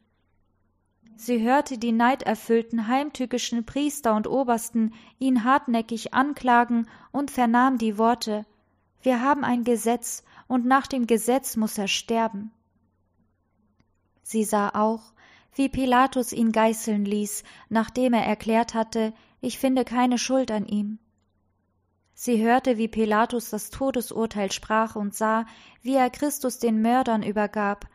Sie hörte die neiderfüllten heimtückischen Priester und Obersten ihn hartnäckig anklagen und vernahm die Worte Wir haben ein Gesetz, und nach dem Gesetz muss er sterben. Sie sah auch, wie Pilatus ihn geißeln ließ, nachdem er erklärt hatte, ich finde keine Schuld an ihm. Sie hörte, wie Pilatus das Todesurteil sprach und sah, wie er Christus den Mördern übergab.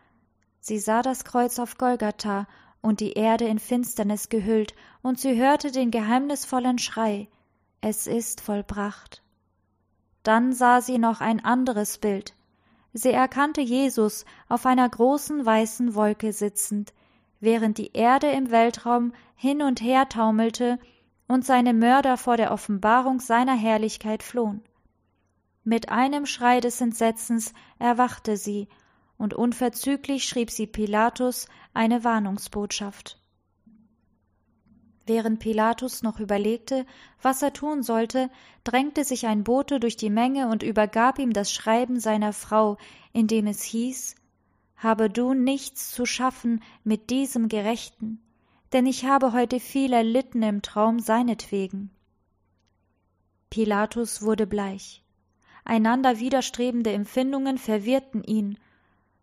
Sie sah das Kreuz auf Golgatha und die Erde in Finsternis gehüllt, und sie hörte den geheimnisvollen Schrei Es ist vollbracht. Dann sah sie noch ein anderes Bild. Sie erkannte Jesus auf einer großen weißen Wolke sitzend, während die Erde im Weltraum hin und her taumelte und seine Mörder vor der Offenbarung seiner Herrlichkeit flohen. Mit einem Schrei des Entsetzens erwachte sie, und unverzüglich schrieb sie Pilatus eine Warnungsbotschaft. Während Pilatus noch überlegte, was er tun sollte, drängte sich ein Bote durch die Menge und übergab ihm das Schreiben seiner Frau, in dem es hieß Habe du nichts zu schaffen mit diesem Gerechten, denn ich habe heute viel erlitten im Traum seinetwegen. Pilatus wurde bleich. Einander widerstrebende Empfindungen verwirrten ihn,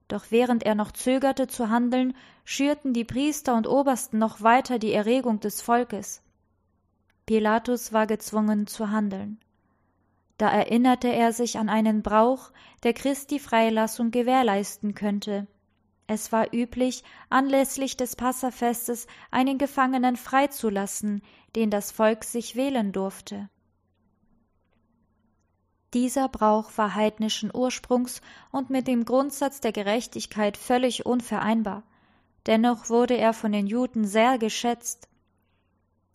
doch während er noch zögerte zu handeln, schürten die Priester und Obersten noch weiter die Erregung des Volkes. Pilatus war gezwungen zu handeln. Da erinnerte er sich an einen Brauch, der Christi Freilassung gewährleisten könnte. Es war üblich, anlässlich des Passafestes einen Gefangenen freizulassen, den das Volk sich wählen durfte. Dieser Brauch war heidnischen Ursprungs und mit dem Grundsatz der Gerechtigkeit völlig unvereinbar. Dennoch wurde er von den Juden sehr geschätzt.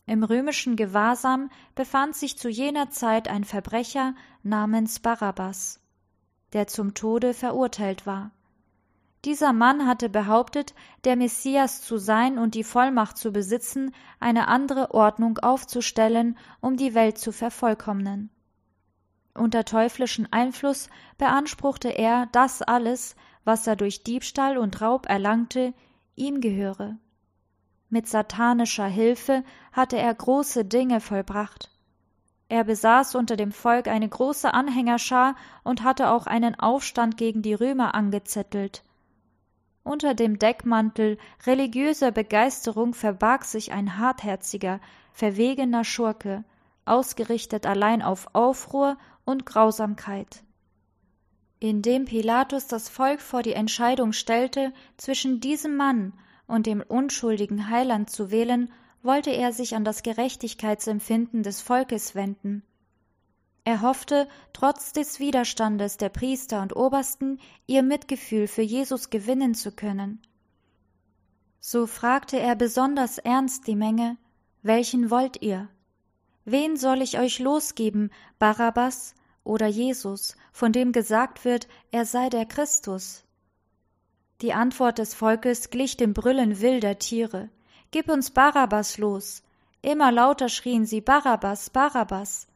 Im römischen Gewahrsam befand sich zu jener Zeit ein Verbrecher namens Barabbas, der zum Tode verurteilt war. Dieser Mann hatte behauptet, der Messias zu sein und die Vollmacht zu besitzen, eine andere Ordnung aufzustellen, um die Welt zu vervollkommnen. Unter teuflischen Einfluss beanspruchte er, dass alles, was er durch Diebstahl und Raub erlangte, ihm gehöre. Mit satanischer Hilfe hatte er große Dinge vollbracht. Er besaß unter dem Volk eine große Anhängerschar und hatte auch einen Aufstand gegen die Römer angezettelt. Unter dem Deckmantel religiöser Begeisterung verbarg sich ein hartherziger, verwegener Schurke, ausgerichtet allein auf Aufruhr und Grausamkeit. Indem Pilatus das Volk vor die Entscheidung stellte, zwischen diesem Mann und dem unschuldigen Heiland zu wählen, wollte er sich an das Gerechtigkeitsempfinden des Volkes wenden. Er hoffte, trotz des Widerstandes der Priester und Obersten, ihr Mitgefühl für Jesus gewinnen zu können. So fragte er besonders ernst die Menge, welchen wollt ihr? Wen soll ich euch losgeben, Barabbas oder Jesus, von dem gesagt wird, er sei der Christus? Die Antwort des Volkes glich dem Brüllen wilder Tiere. Gib uns Barabbas los. Immer lauter schrien sie Barabbas, Barabbas.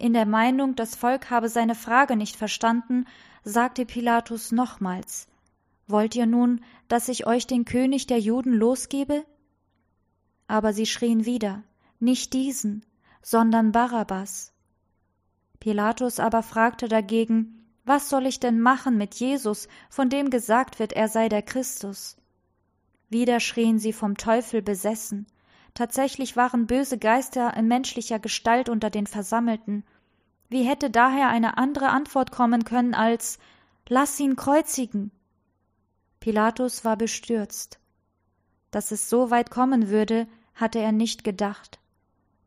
In der Meinung, das Volk habe seine Frage nicht verstanden, sagte Pilatus nochmals Wollt ihr nun, dass ich euch den König der Juden losgebe? Aber sie schrien wieder Nicht diesen, sondern Barabbas. Pilatus aber fragte dagegen Was soll ich denn machen mit Jesus, von dem gesagt wird, er sei der Christus? Wieder schrien sie vom Teufel besessen. Tatsächlich waren böse Geister in menschlicher Gestalt unter den Versammelten. Wie hätte daher eine andere Antwort kommen können als Lass ihn kreuzigen? Pilatus war bestürzt. Dass es so weit kommen würde, hatte er nicht gedacht.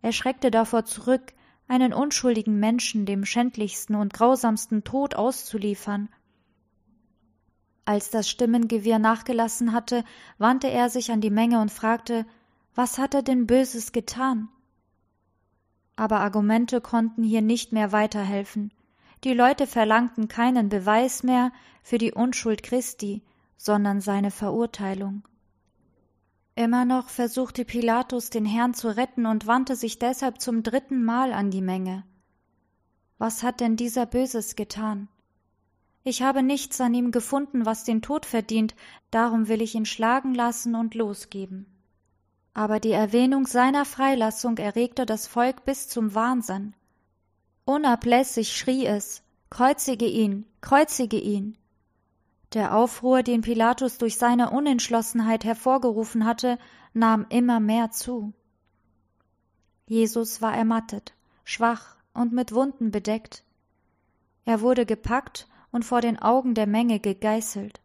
Er schreckte davor zurück, einen unschuldigen Menschen dem schändlichsten und grausamsten Tod auszuliefern. Als das Stimmengewirr nachgelassen hatte, wandte er sich an die Menge und fragte, was hat er denn Böses getan? Aber Argumente konnten hier nicht mehr weiterhelfen. die Leute verlangten keinen Beweis mehr für die Unschuld Christi, sondern seine Verurteilung. Immer noch versuchte Pilatus den Herrn zu retten und wandte sich deshalb zum dritten Mal an die Menge. Was hat denn dieser Böses getan? Ich habe nichts an ihm gefunden, was den Tod verdient, darum will ich ihn schlagen lassen und losgeben. Aber die Erwähnung seiner Freilassung erregte das Volk bis zum Wahnsinn. Unablässig schrie es Kreuzige ihn, kreuzige ihn. Der Aufruhr, den Pilatus durch seine Unentschlossenheit hervorgerufen hatte, nahm immer mehr zu. Jesus war ermattet, schwach und mit Wunden bedeckt. Er wurde gepackt und vor den Augen der Menge gegeißelt.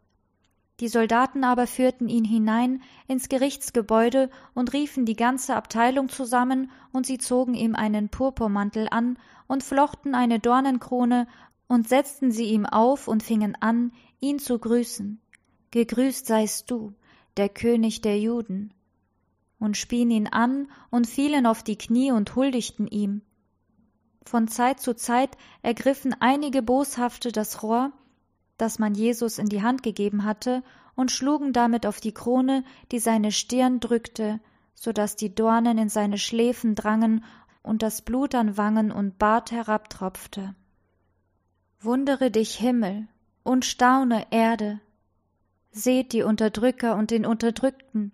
Die Soldaten aber führten ihn hinein ins Gerichtsgebäude und riefen die ganze Abteilung zusammen, und sie zogen ihm einen Purpurmantel an und flochten eine Dornenkrone und setzten sie ihm auf und fingen an, ihn zu grüßen. Gegrüßt seist du, der König der Juden. Und spien ihn an und fielen auf die Knie und huldigten ihm. Von Zeit zu Zeit ergriffen einige Boshafte das Rohr, das man Jesus in die Hand gegeben hatte, und schlugen damit auf die Krone, die seine Stirn drückte, so dass die Dornen in seine Schläfen drangen und das Blut an Wangen und Bart herabtropfte. Wundere dich Himmel und staune Erde. Seht die Unterdrücker und den Unterdrückten.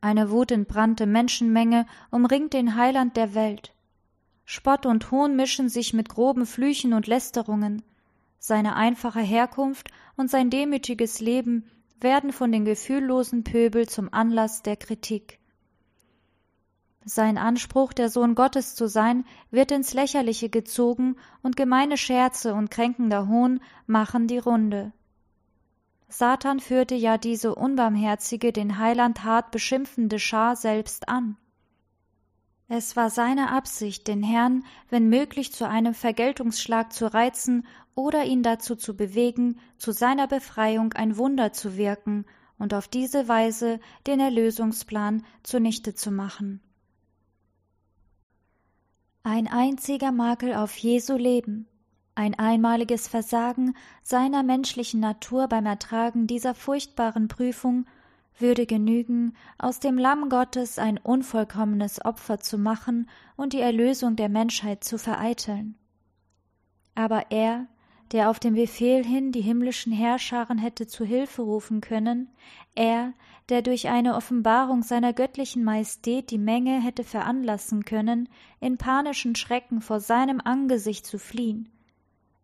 Eine wutentbrannte Menschenmenge umringt den Heiland der Welt. Spott und Hohn mischen sich mit groben Flüchen und Lästerungen. Seine einfache Herkunft und sein demütiges Leben werden von den gefühllosen Pöbel zum Anlass der Kritik. Sein Anspruch, der Sohn Gottes zu sein, wird ins Lächerliche gezogen, und gemeine Scherze und kränkender Hohn machen die Runde. Satan führte ja diese unbarmherzige, den Heiland hart beschimpfende Schar selbst an. Es war seine Absicht, den Herrn, wenn möglich, zu einem Vergeltungsschlag zu reizen oder ihn dazu zu bewegen, zu seiner Befreiung ein Wunder zu wirken und auf diese Weise den Erlösungsplan zunichte zu machen. Ein einziger Makel auf Jesu Leben, ein einmaliges Versagen seiner menschlichen Natur beim Ertragen dieser furchtbaren Prüfung würde genügen, aus dem Lamm Gottes ein unvollkommenes Opfer zu machen und die Erlösung der Menschheit zu vereiteln. Aber er, der auf den Befehl hin die himmlischen Herrscharen hätte zu Hilfe rufen können, er, der durch eine Offenbarung seiner göttlichen Majestät die Menge hätte veranlassen können, in panischen Schrecken vor seinem Angesicht zu fliehen,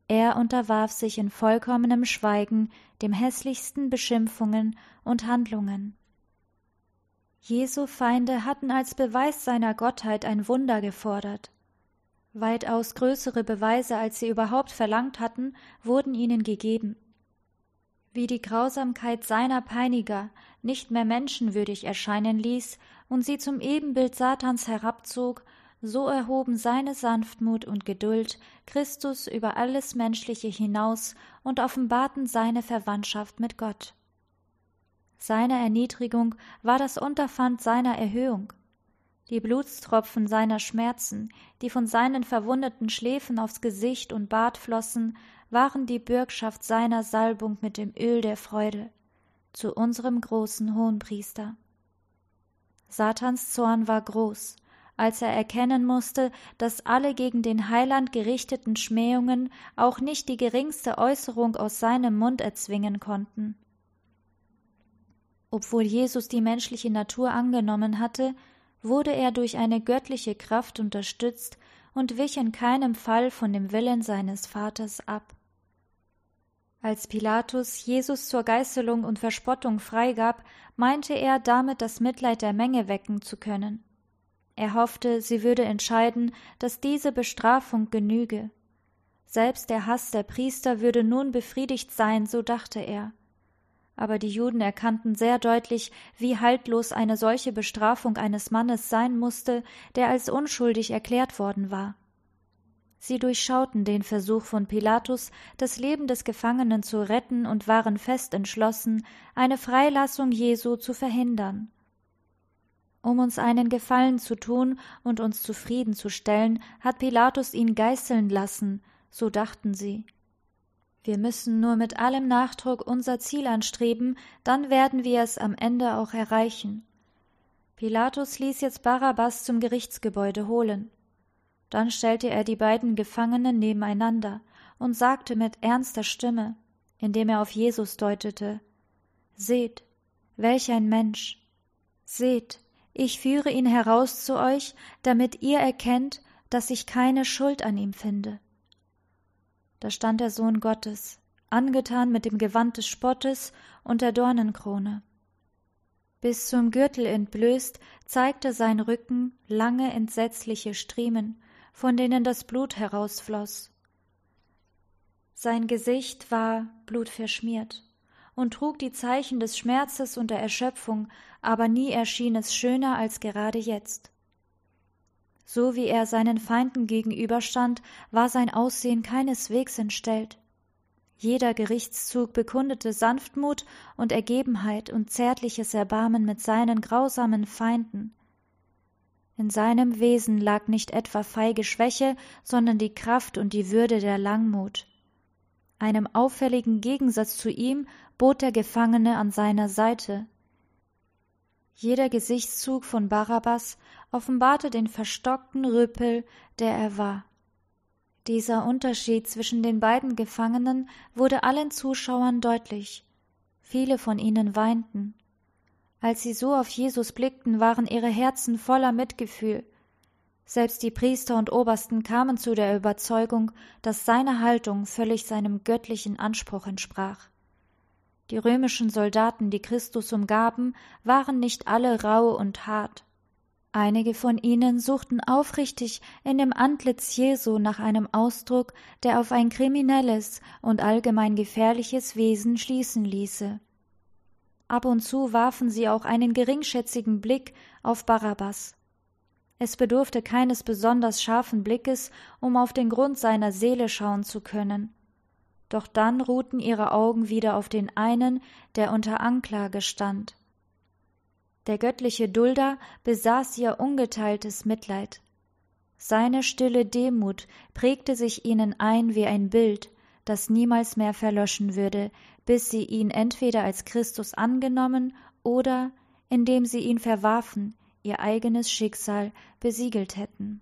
er unterwarf sich in vollkommenem Schweigen dem hässlichsten Beschimpfungen und Handlungen. Jesu Feinde hatten als Beweis seiner Gottheit ein Wunder gefordert. Weitaus größere Beweise, als sie überhaupt verlangt hatten, wurden ihnen gegeben. Wie die Grausamkeit seiner Peiniger nicht mehr menschenwürdig erscheinen ließ und sie zum Ebenbild Satans herabzog, so erhoben seine Sanftmut und Geduld Christus über alles Menschliche hinaus und offenbarten seine Verwandtschaft mit Gott. Seine Erniedrigung war das Unterpfand seiner Erhöhung. Die Blutstropfen seiner Schmerzen, die von seinen verwundeten Schläfen aufs Gesicht und Bart flossen, waren die Bürgschaft seiner Salbung mit dem Öl der Freude zu unserem großen Hohenpriester. Satans Zorn war groß, als er erkennen musste, dass alle gegen den Heiland gerichteten Schmähungen auch nicht die geringste Äußerung aus seinem Mund erzwingen konnten. Obwohl Jesus die menschliche Natur angenommen hatte, wurde er durch eine göttliche Kraft unterstützt und wich in keinem Fall von dem Willen seines Vaters ab. Als Pilatus Jesus zur Geißelung und Verspottung freigab, meinte er damit das Mitleid der Menge wecken zu können. Er hoffte, sie würde entscheiden, dass diese Bestrafung genüge. Selbst der Hass der Priester würde nun befriedigt sein, so dachte er. Aber die Juden erkannten sehr deutlich, wie haltlos eine solche Bestrafung eines Mannes sein musste, der als unschuldig erklärt worden war. Sie durchschauten den Versuch von Pilatus, das Leben des Gefangenen zu retten und waren fest entschlossen, eine Freilassung Jesu zu verhindern. Um uns einen Gefallen zu tun und uns zufriedenzustellen, hat Pilatus ihn geißeln lassen, so dachten sie. Wir müssen nur mit allem Nachdruck unser Ziel anstreben, dann werden wir es am Ende auch erreichen. Pilatus ließ jetzt Barabbas zum Gerichtsgebäude holen. Dann stellte er die beiden Gefangenen nebeneinander und sagte mit ernster Stimme, indem er auf Jesus deutete Seht, welch ein Mensch. Seht, ich führe ihn heraus zu euch, damit ihr erkennt, dass ich keine Schuld an ihm finde. Da stand der Sohn Gottes, angetan mit dem Gewand des Spottes und der Dornenkrone. Bis zum Gürtel entblößt, zeigte sein Rücken lange entsetzliche Striemen, von denen das Blut herausfloß. Sein Gesicht war blutverschmiert und trug die Zeichen des Schmerzes und der Erschöpfung, aber nie erschien es schöner als gerade jetzt. So wie er seinen Feinden gegenüberstand, war sein Aussehen keineswegs entstellt. Jeder Gerichtszug bekundete Sanftmut und Ergebenheit und zärtliches Erbarmen mit seinen grausamen Feinden. In seinem Wesen lag nicht etwa feige Schwäche, sondern die Kraft und die Würde der Langmut. Einem auffälligen Gegensatz zu ihm bot der Gefangene an seiner Seite. Jeder Gesichtszug von Barabbas offenbarte den verstockten Rüpel, der er war. Dieser Unterschied zwischen den beiden Gefangenen wurde allen Zuschauern deutlich. Viele von ihnen weinten. Als sie so auf Jesus blickten, waren ihre Herzen voller Mitgefühl. Selbst die Priester und Obersten kamen zu der Überzeugung, dass seine Haltung völlig seinem göttlichen Anspruch entsprach. Die römischen Soldaten, die Christus umgaben, waren nicht alle rau und hart. Einige von ihnen suchten aufrichtig in dem Antlitz Jesu nach einem Ausdruck, der auf ein kriminelles und allgemein gefährliches Wesen schließen ließe. Ab und zu warfen sie auch einen geringschätzigen Blick auf Barabbas. Es bedurfte keines besonders scharfen Blickes, um auf den Grund seiner Seele schauen zu können. Doch dann ruhten ihre Augen wieder auf den einen, der unter Anklage stand. Der göttliche Dulder besaß ihr ungeteiltes Mitleid. Seine stille Demut prägte sich ihnen ein wie ein Bild, das niemals mehr verlöschen würde, bis sie ihn entweder als Christus angenommen oder, indem sie ihn verwarfen, ihr eigenes Schicksal besiegelt hätten.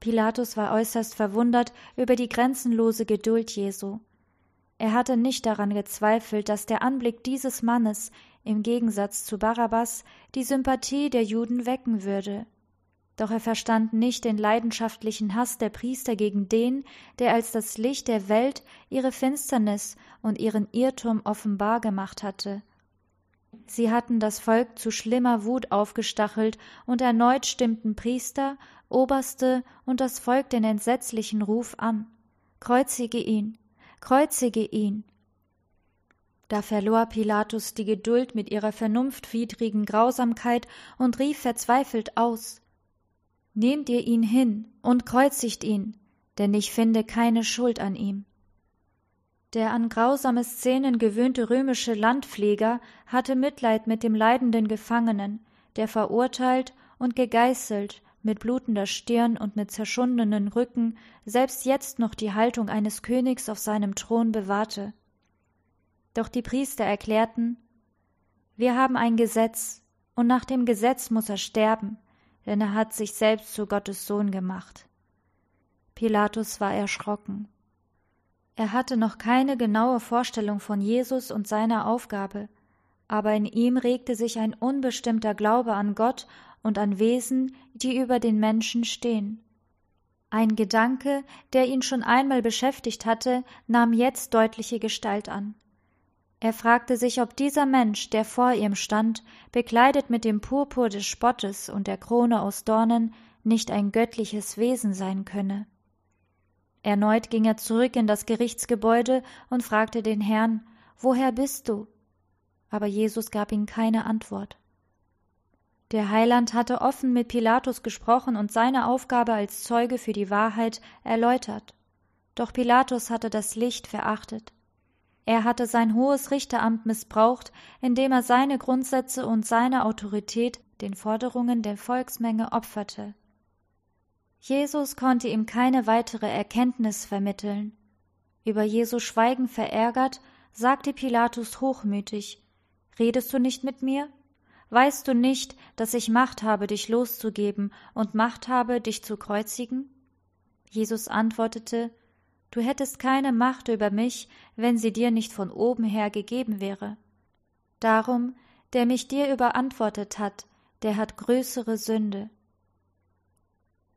Pilatus war äußerst verwundert über die grenzenlose Geduld Jesu. Er hatte nicht daran gezweifelt, dass der Anblick dieses Mannes im Gegensatz zu Barabbas die Sympathie der Juden wecken würde. Doch er verstand nicht den leidenschaftlichen Hass der Priester gegen den, der als das Licht der Welt ihre Finsternis und ihren Irrtum offenbar gemacht hatte, Sie hatten das Volk zu schlimmer Wut aufgestachelt, und erneut stimmten Priester, Oberste und das Volk den entsetzlichen Ruf an Kreuzige ihn, kreuzige ihn. Da verlor Pilatus die Geduld mit ihrer vernunftwidrigen Grausamkeit und rief verzweifelt aus Nehmt ihr ihn hin und kreuzigt ihn, denn ich finde keine Schuld an ihm. Der an grausame Szenen gewöhnte römische Landpfleger hatte Mitleid mit dem leidenden Gefangenen, der verurteilt und gegeißelt, mit blutender Stirn und mit zerschundenen Rücken, selbst jetzt noch die Haltung eines Königs auf seinem Thron bewahrte. Doch die Priester erklärten, wir haben ein Gesetz, und nach dem Gesetz muss er sterben, denn er hat sich selbst zu Gottes Sohn gemacht. Pilatus war erschrocken. Er hatte noch keine genaue Vorstellung von Jesus und seiner Aufgabe, aber in ihm regte sich ein unbestimmter Glaube an Gott und an Wesen, die über den Menschen stehen. Ein Gedanke, der ihn schon einmal beschäftigt hatte, nahm jetzt deutliche Gestalt an. Er fragte sich, ob dieser Mensch, der vor ihm stand, bekleidet mit dem Purpur des Spottes und der Krone aus Dornen, nicht ein göttliches Wesen sein könne. Erneut ging er zurück in das Gerichtsgebäude und fragte den Herrn, Woher bist du? Aber Jesus gab ihm keine Antwort. Der Heiland hatte offen mit Pilatus gesprochen und seine Aufgabe als Zeuge für die Wahrheit erläutert. Doch Pilatus hatte das Licht verachtet. Er hatte sein hohes Richteramt missbraucht, indem er seine Grundsätze und seine Autorität den Forderungen der Volksmenge opferte. Jesus konnte ihm keine weitere Erkenntnis vermitteln. Über Jesu Schweigen verärgert, sagte Pilatus hochmütig Redest du nicht mit mir? Weißt du nicht, dass ich Macht habe, dich loszugeben und Macht habe, dich zu kreuzigen? Jesus antwortete Du hättest keine Macht über mich, wenn sie dir nicht von oben her gegeben wäre. Darum, der mich dir überantwortet hat, der hat größere Sünde.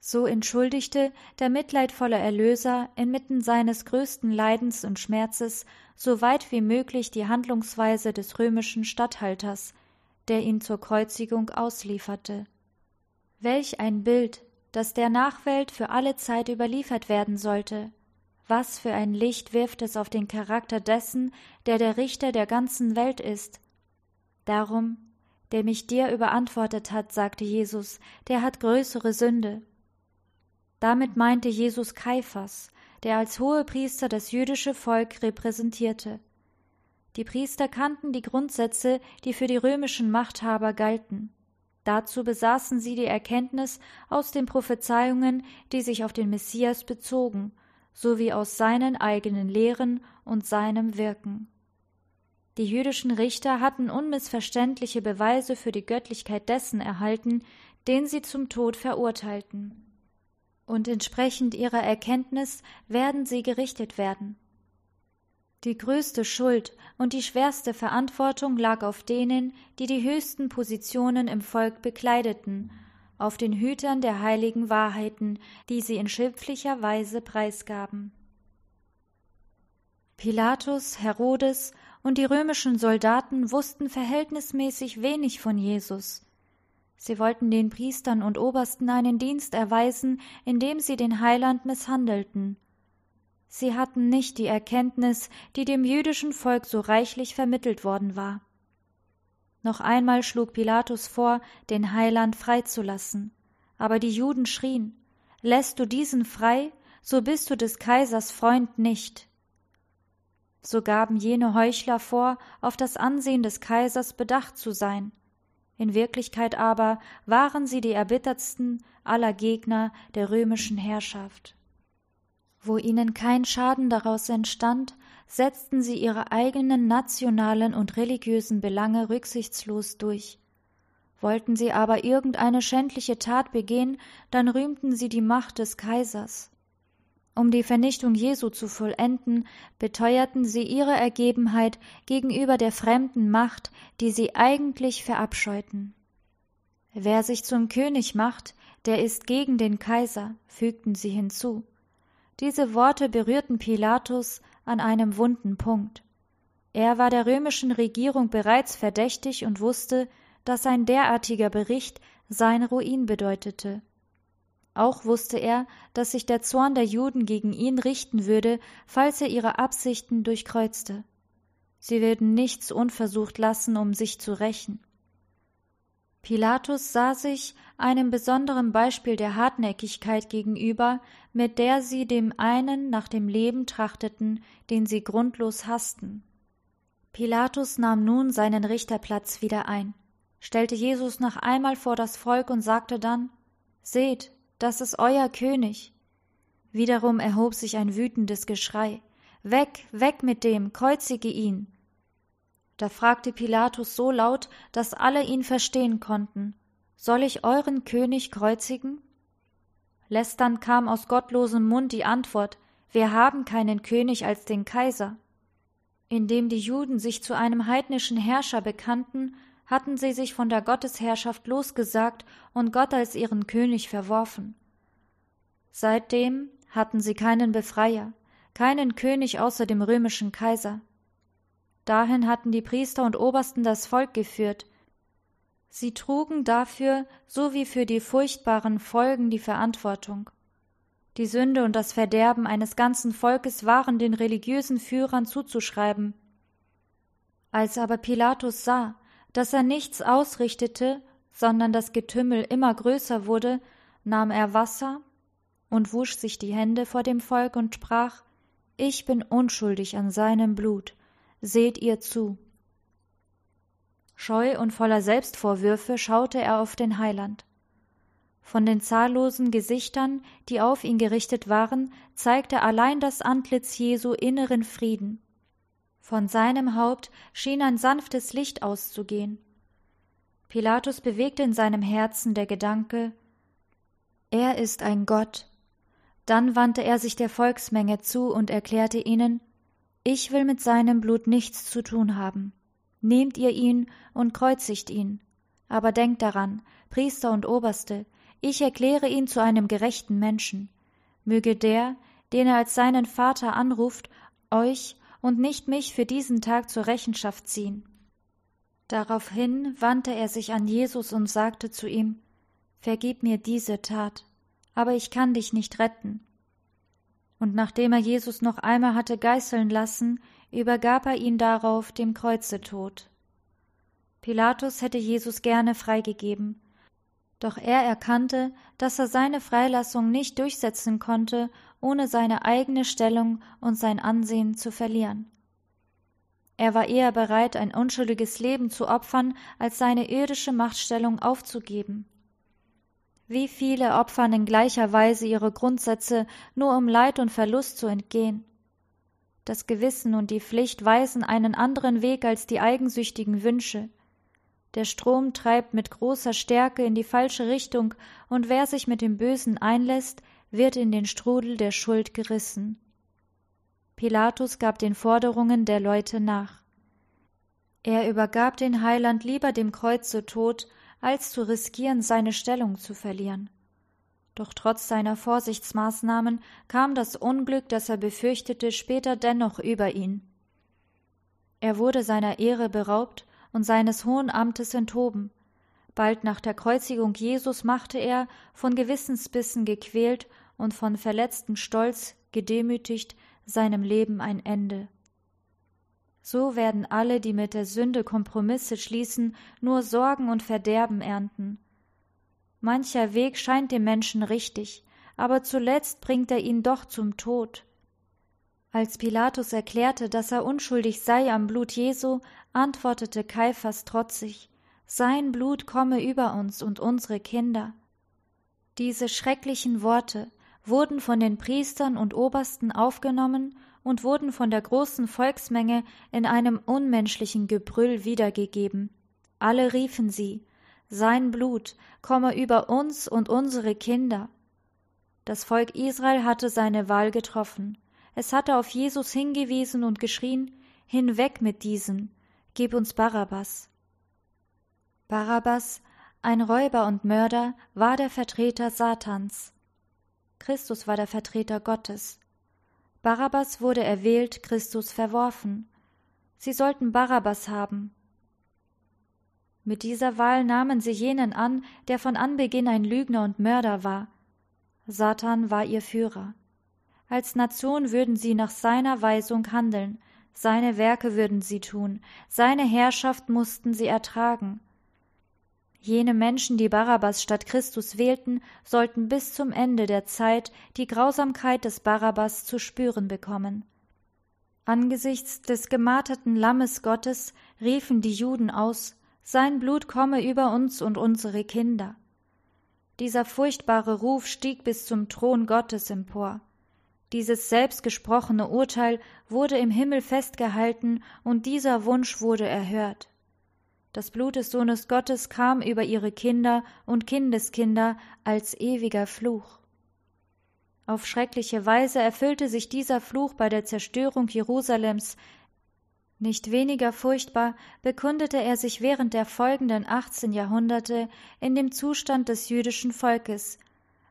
So entschuldigte der mitleidvolle Erlöser inmitten seines größten Leidens und Schmerzes so weit wie möglich die Handlungsweise des römischen Statthalters, der ihn zur Kreuzigung auslieferte. Welch ein Bild, das der Nachwelt für alle Zeit überliefert werden sollte. Was für ein Licht wirft es auf den Charakter dessen, der der Richter der ganzen Welt ist. Darum, der mich dir überantwortet hat, sagte Jesus, der hat größere Sünde. Damit meinte Jesus Kaiphas, der als Hohepriester das jüdische Volk repräsentierte. Die Priester kannten die Grundsätze, die für die römischen Machthaber galten. Dazu besaßen sie die Erkenntnis aus den Prophezeiungen, die sich auf den Messias bezogen, sowie aus seinen eigenen Lehren und seinem Wirken. Die jüdischen Richter hatten unmissverständliche Beweise für die Göttlichkeit dessen erhalten, den sie zum Tod verurteilten und entsprechend ihrer Erkenntnis werden sie gerichtet werden. Die größte Schuld und die schwerste Verantwortung lag auf denen, die die höchsten Positionen im Volk bekleideten, auf den Hütern der heiligen Wahrheiten, die sie in schimpflicher Weise preisgaben. Pilatus, Herodes und die römischen Soldaten wussten verhältnismäßig wenig von Jesus, Sie wollten den Priestern und Obersten einen Dienst erweisen, indem sie den Heiland misshandelten. Sie hatten nicht die Erkenntnis, die dem jüdischen Volk so reichlich vermittelt worden war. Noch einmal schlug Pilatus vor, den Heiland freizulassen. Aber die Juden schrien Lässt du diesen frei, so bist du des Kaisers Freund nicht. So gaben jene Heuchler vor, auf das Ansehen des Kaisers bedacht zu sein, in Wirklichkeit aber waren sie die erbittertsten aller Gegner der römischen Herrschaft. Wo ihnen kein Schaden daraus entstand, setzten sie ihre eigenen nationalen und religiösen Belange rücksichtslos durch. Wollten sie aber irgendeine schändliche Tat begehen, dann rühmten sie die Macht des Kaisers. Um die Vernichtung Jesu zu vollenden, beteuerten sie ihre Ergebenheit gegenüber der fremden Macht, die sie eigentlich verabscheuten. Wer sich zum König macht, der ist gegen den Kaiser, fügten sie hinzu. Diese Worte berührten Pilatus an einem wunden Punkt. Er war der römischen Regierung bereits verdächtig und wusste, dass ein derartiger Bericht sein Ruin bedeutete. Auch wusste er, dass sich der Zorn der Juden gegen ihn richten würde, falls er ihre Absichten durchkreuzte. Sie würden nichts unversucht lassen, um sich zu rächen. Pilatus sah sich einem besonderen Beispiel der Hartnäckigkeit gegenüber, mit der sie dem einen nach dem Leben trachteten, den sie grundlos hassten. Pilatus nahm nun seinen Richterplatz wieder ein, stellte Jesus noch einmal vor das Volk und sagte dann Seht, das ist euer König. Wiederum erhob sich ein wütendes Geschrei. Weg, weg mit dem, kreuzige ihn. Da fragte Pilatus so laut, dass alle ihn verstehen konnten Soll ich euren König kreuzigen? Lästern kam aus gottlosem Mund die Antwort Wir haben keinen König als den Kaiser. Indem die Juden sich zu einem heidnischen Herrscher bekannten, hatten sie sich von der Gottesherrschaft losgesagt und Gott als ihren König verworfen. Seitdem hatten sie keinen Befreier, keinen König außer dem römischen Kaiser. Dahin hatten die Priester und Obersten das Volk geführt. Sie trugen dafür so wie für die furchtbaren Folgen die Verantwortung. Die Sünde und das Verderben eines ganzen Volkes waren den religiösen Führern zuzuschreiben. Als aber Pilatus sah, dass er nichts ausrichtete, sondern das Getümmel immer größer wurde, nahm er Wasser und wusch sich die Hände vor dem Volk und sprach Ich bin unschuldig an seinem Blut, seht ihr zu. Scheu und voller Selbstvorwürfe schaute er auf den Heiland. Von den zahllosen Gesichtern, die auf ihn gerichtet waren, zeigte allein das Antlitz Jesu inneren Frieden. Von seinem Haupt schien ein sanftes Licht auszugehen. Pilatus bewegte in seinem Herzen der Gedanke Er ist ein Gott. Dann wandte er sich der Volksmenge zu und erklärte ihnen Ich will mit seinem Blut nichts zu tun haben. Nehmt ihr ihn und kreuzigt ihn. Aber denkt daran, Priester und Oberste, ich erkläre ihn zu einem gerechten Menschen. Möge der, den er als seinen Vater anruft, euch und nicht mich für diesen Tag zur Rechenschaft ziehen. Daraufhin wandte er sich an Jesus und sagte zu ihm Vergib mir diese Tat, aber ich kann dich nicht retten. Und nachdem er Jesus noch einmal hatte geißeln lassen, übergab er ihn darauf dem Kreuzetod. Pilatus hätte Jesus gerne freigegeben, doch er erkannte, dass er seine Freilassung nicht durchsetzen konnte, ohne seine eigene Stellung und sein Ansehen zu verlieren. Er war eher bereit, ein unschuldiges Leben zu opfern, als seine irdische Machtstellung aufzugeben. Wie viele opfern in gleicher Weise ihre Grundsätze, nur um Leid und Verlust zu entgehen. Das Gewissen und die Pflicht weisen einen anderen Weg als die eigensüchtigen Wünsche. Der Strom treibt mit großer Stärke in die falsche Richtung, und wer sich mit dem Bösen einlässt, wird in den Strudel der Schuld gerissen. Pilatus gab den Forderungen der Leute nach. Er übergab den Heiland lieber dem Kreuze tot, als zu riskieren, seine Stellung zu verlieren. Doch trotz seiner Vorsichtsmaßnahmen kam das Unglück, das er befürchtete, später dennoch über ihn. Er wurde seiner Ehre beraubt und seines hohen Amtes enthoben. Bald nach der Kreuzigung Jesus machte er, von Gewissensbissen gequält und von verletztem Stolz gedemütigt, seinem Leben ein Ende. So werden alle, die mit der Sünde Kompromisse schließen, nur Sorgen und Verderben ernten. Mancher Weg scheint dem Menschen richtig, aber zuletzt bringt er ihn doch zum Tod. Als Pilatus erklärte, dass er unschuldig sei am Blut Jesu, antwortete Kaiphas trotzig Sein Blut komme über uns und unsere Kinder. Diese schrecklichen Worte wurden von den Priestern und Obersten aufgenommen und wurden von der großen Volksmenge in einem unmenschlichen Gebrüll wiedergegeben. Alle riefen sie Sein Blut komme über uns und unsere Kinder. Das Volk Israel hatte seine Wahl getroffen. Es hatte auf Jesus hingewiesen und geschrien Hinweg mit diesem, gib uns Barabbas. Barabbas, ein Räuber und Mörder, war der Vertreter Satans. Christus war der Vertreter Gottes. Barabbas wurde erwählt, Christus verworfen. Sie sollten Barabbas haben. Mit dieser Wahl nahmen sie jenen an, der von Anbeginn ein Lügner und Mörder war. Satan war ihr Führer. Als Nation würden sie nach seiner Weisung handeln, seine Werke würden sie tun, seine Herrschaft mussten sie ertragen. Jene Menschen, die Barabbas statt Christus wählten, sollten bis zum Ende der Zeit die Grausamkeit des Barabbas zu spüren bekommen. Angesichts des gemarterten Lammes Gottes riefen die Juden aus, sein Blut komme über uns und unsere Kinder. Dieser furchtbare Ruf stieg bis zum Thron Gottes empor. Dieses selbstgesprochene Urteil wurde im Himmel festgehalten und dieser Wunsch wurde erhört. Das Blut des Sohnes Gottes kam über ihre Kinder und Kindeskinder als ewiger Fluch. Auf schreckliche Weise erfüllte sich dieser Fluch bei der Zerstörung Jerusalems. Nicht weniger furchtbar bekundete er sich während der folgenden achtzehn Jahrhunderte in dem Zustand des jüdischen Volkes,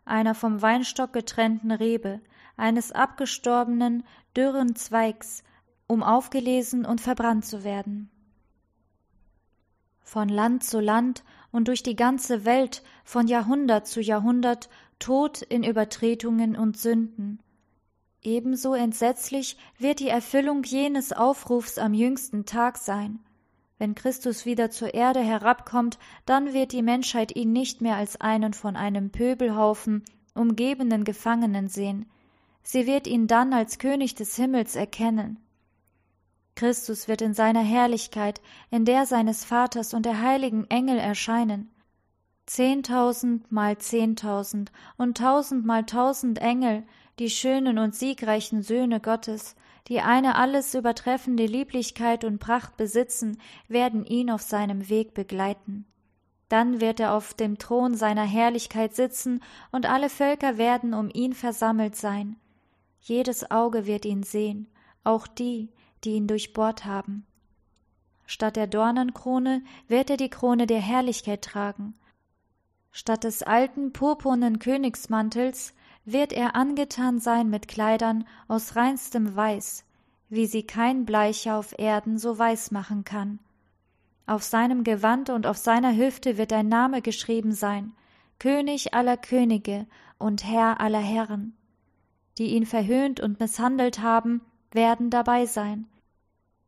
einer vom Weinstock getrennten Rebe, eines abgestorbenen, dürren Zweigs, um aufgelesen und verbrannt zu werden. Von Land zu Land und durch die ganze Welt, von Jahrhundert zu Jahrhundert, Tod in Übertretungen und Sünden. Ebenso entsetzlich wird die Erfüllung jenes Aufrufs am jüngsten Tag sein. Wenn Christus wieder zur Erde herabkommt, dann wird die Menschheit ihn nicht mehr als einen von einem Pöbelhaufen umgebenen Gefangenen sehen, Sie wird ihn dann als König des Himmels erkennen. Christus wird in seiner Herrlichkeit, in der seines Vaters und der heiligen Engel erscheinen. Zehntausend mal zehntausend und tausend mal tausend Engel, die schönen und siegreichen Söhne Gottes, die eine alles übertreffende Lieblichkeit und Pracht besitzen, werden ihn auf seinem Weg begleiten. Dann wird er auf dem Thron seiner Herrlichkeit sitzen, und alle Völker werden um ihn versammelt sein. Jedes Auge wird ihn sehen, auch die, die ihn durchbohrt haben. Statt der Dornenkrone wird er die Krone der Herrlichkeit tragen. Statt des alten purpurnen Königsmantels wird er angetan sein mit Kleidern aus reinstem Weiß, wie sie kein Bleicher auf Erden so weiß machen kann. Auf seinem Gewand und auf seiner Hüfte wird ein Name geschrieben sein, König aller Könige und Herr aller Herren. Die ihn verhöhnt und misshandelt haben, werden dabei sein.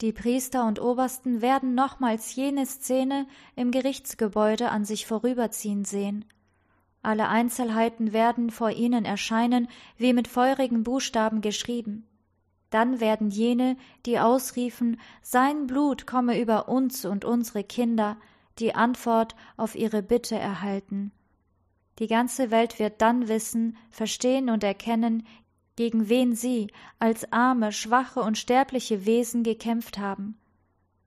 Die Priester und Obersten werden nochmals jene Szene im Gerichtsgebäude an sich vorüberziehen sehen. Alle Einzelheiten werden vor ihnen erscheinen, wie mit feurigen Buchstaben geschrieben. Dann werden jene, die ausriefen, Sein Blut komme über uns und unsere Kinder, die Antwort auf ihre Bitte erhalten. Die ganze Welt wird dann wissen, verstehen und erkennen, gegen wen sie als arme, schwache und sterbliche Wesen gekämpft haben.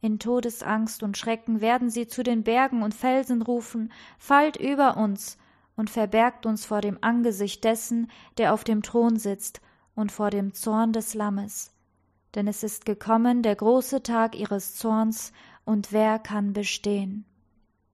In Todesangst und Schrecken werden sie zu den Bergen und Felsen rufen, Fallt über uns und verbergt uns vor dem Angesicht dessen, der auf dem Thron sitzt, und vor dem Zorn des Lammes. Denn es ist gekommen der große Tag ihres Zorns, und wer kann bestehen?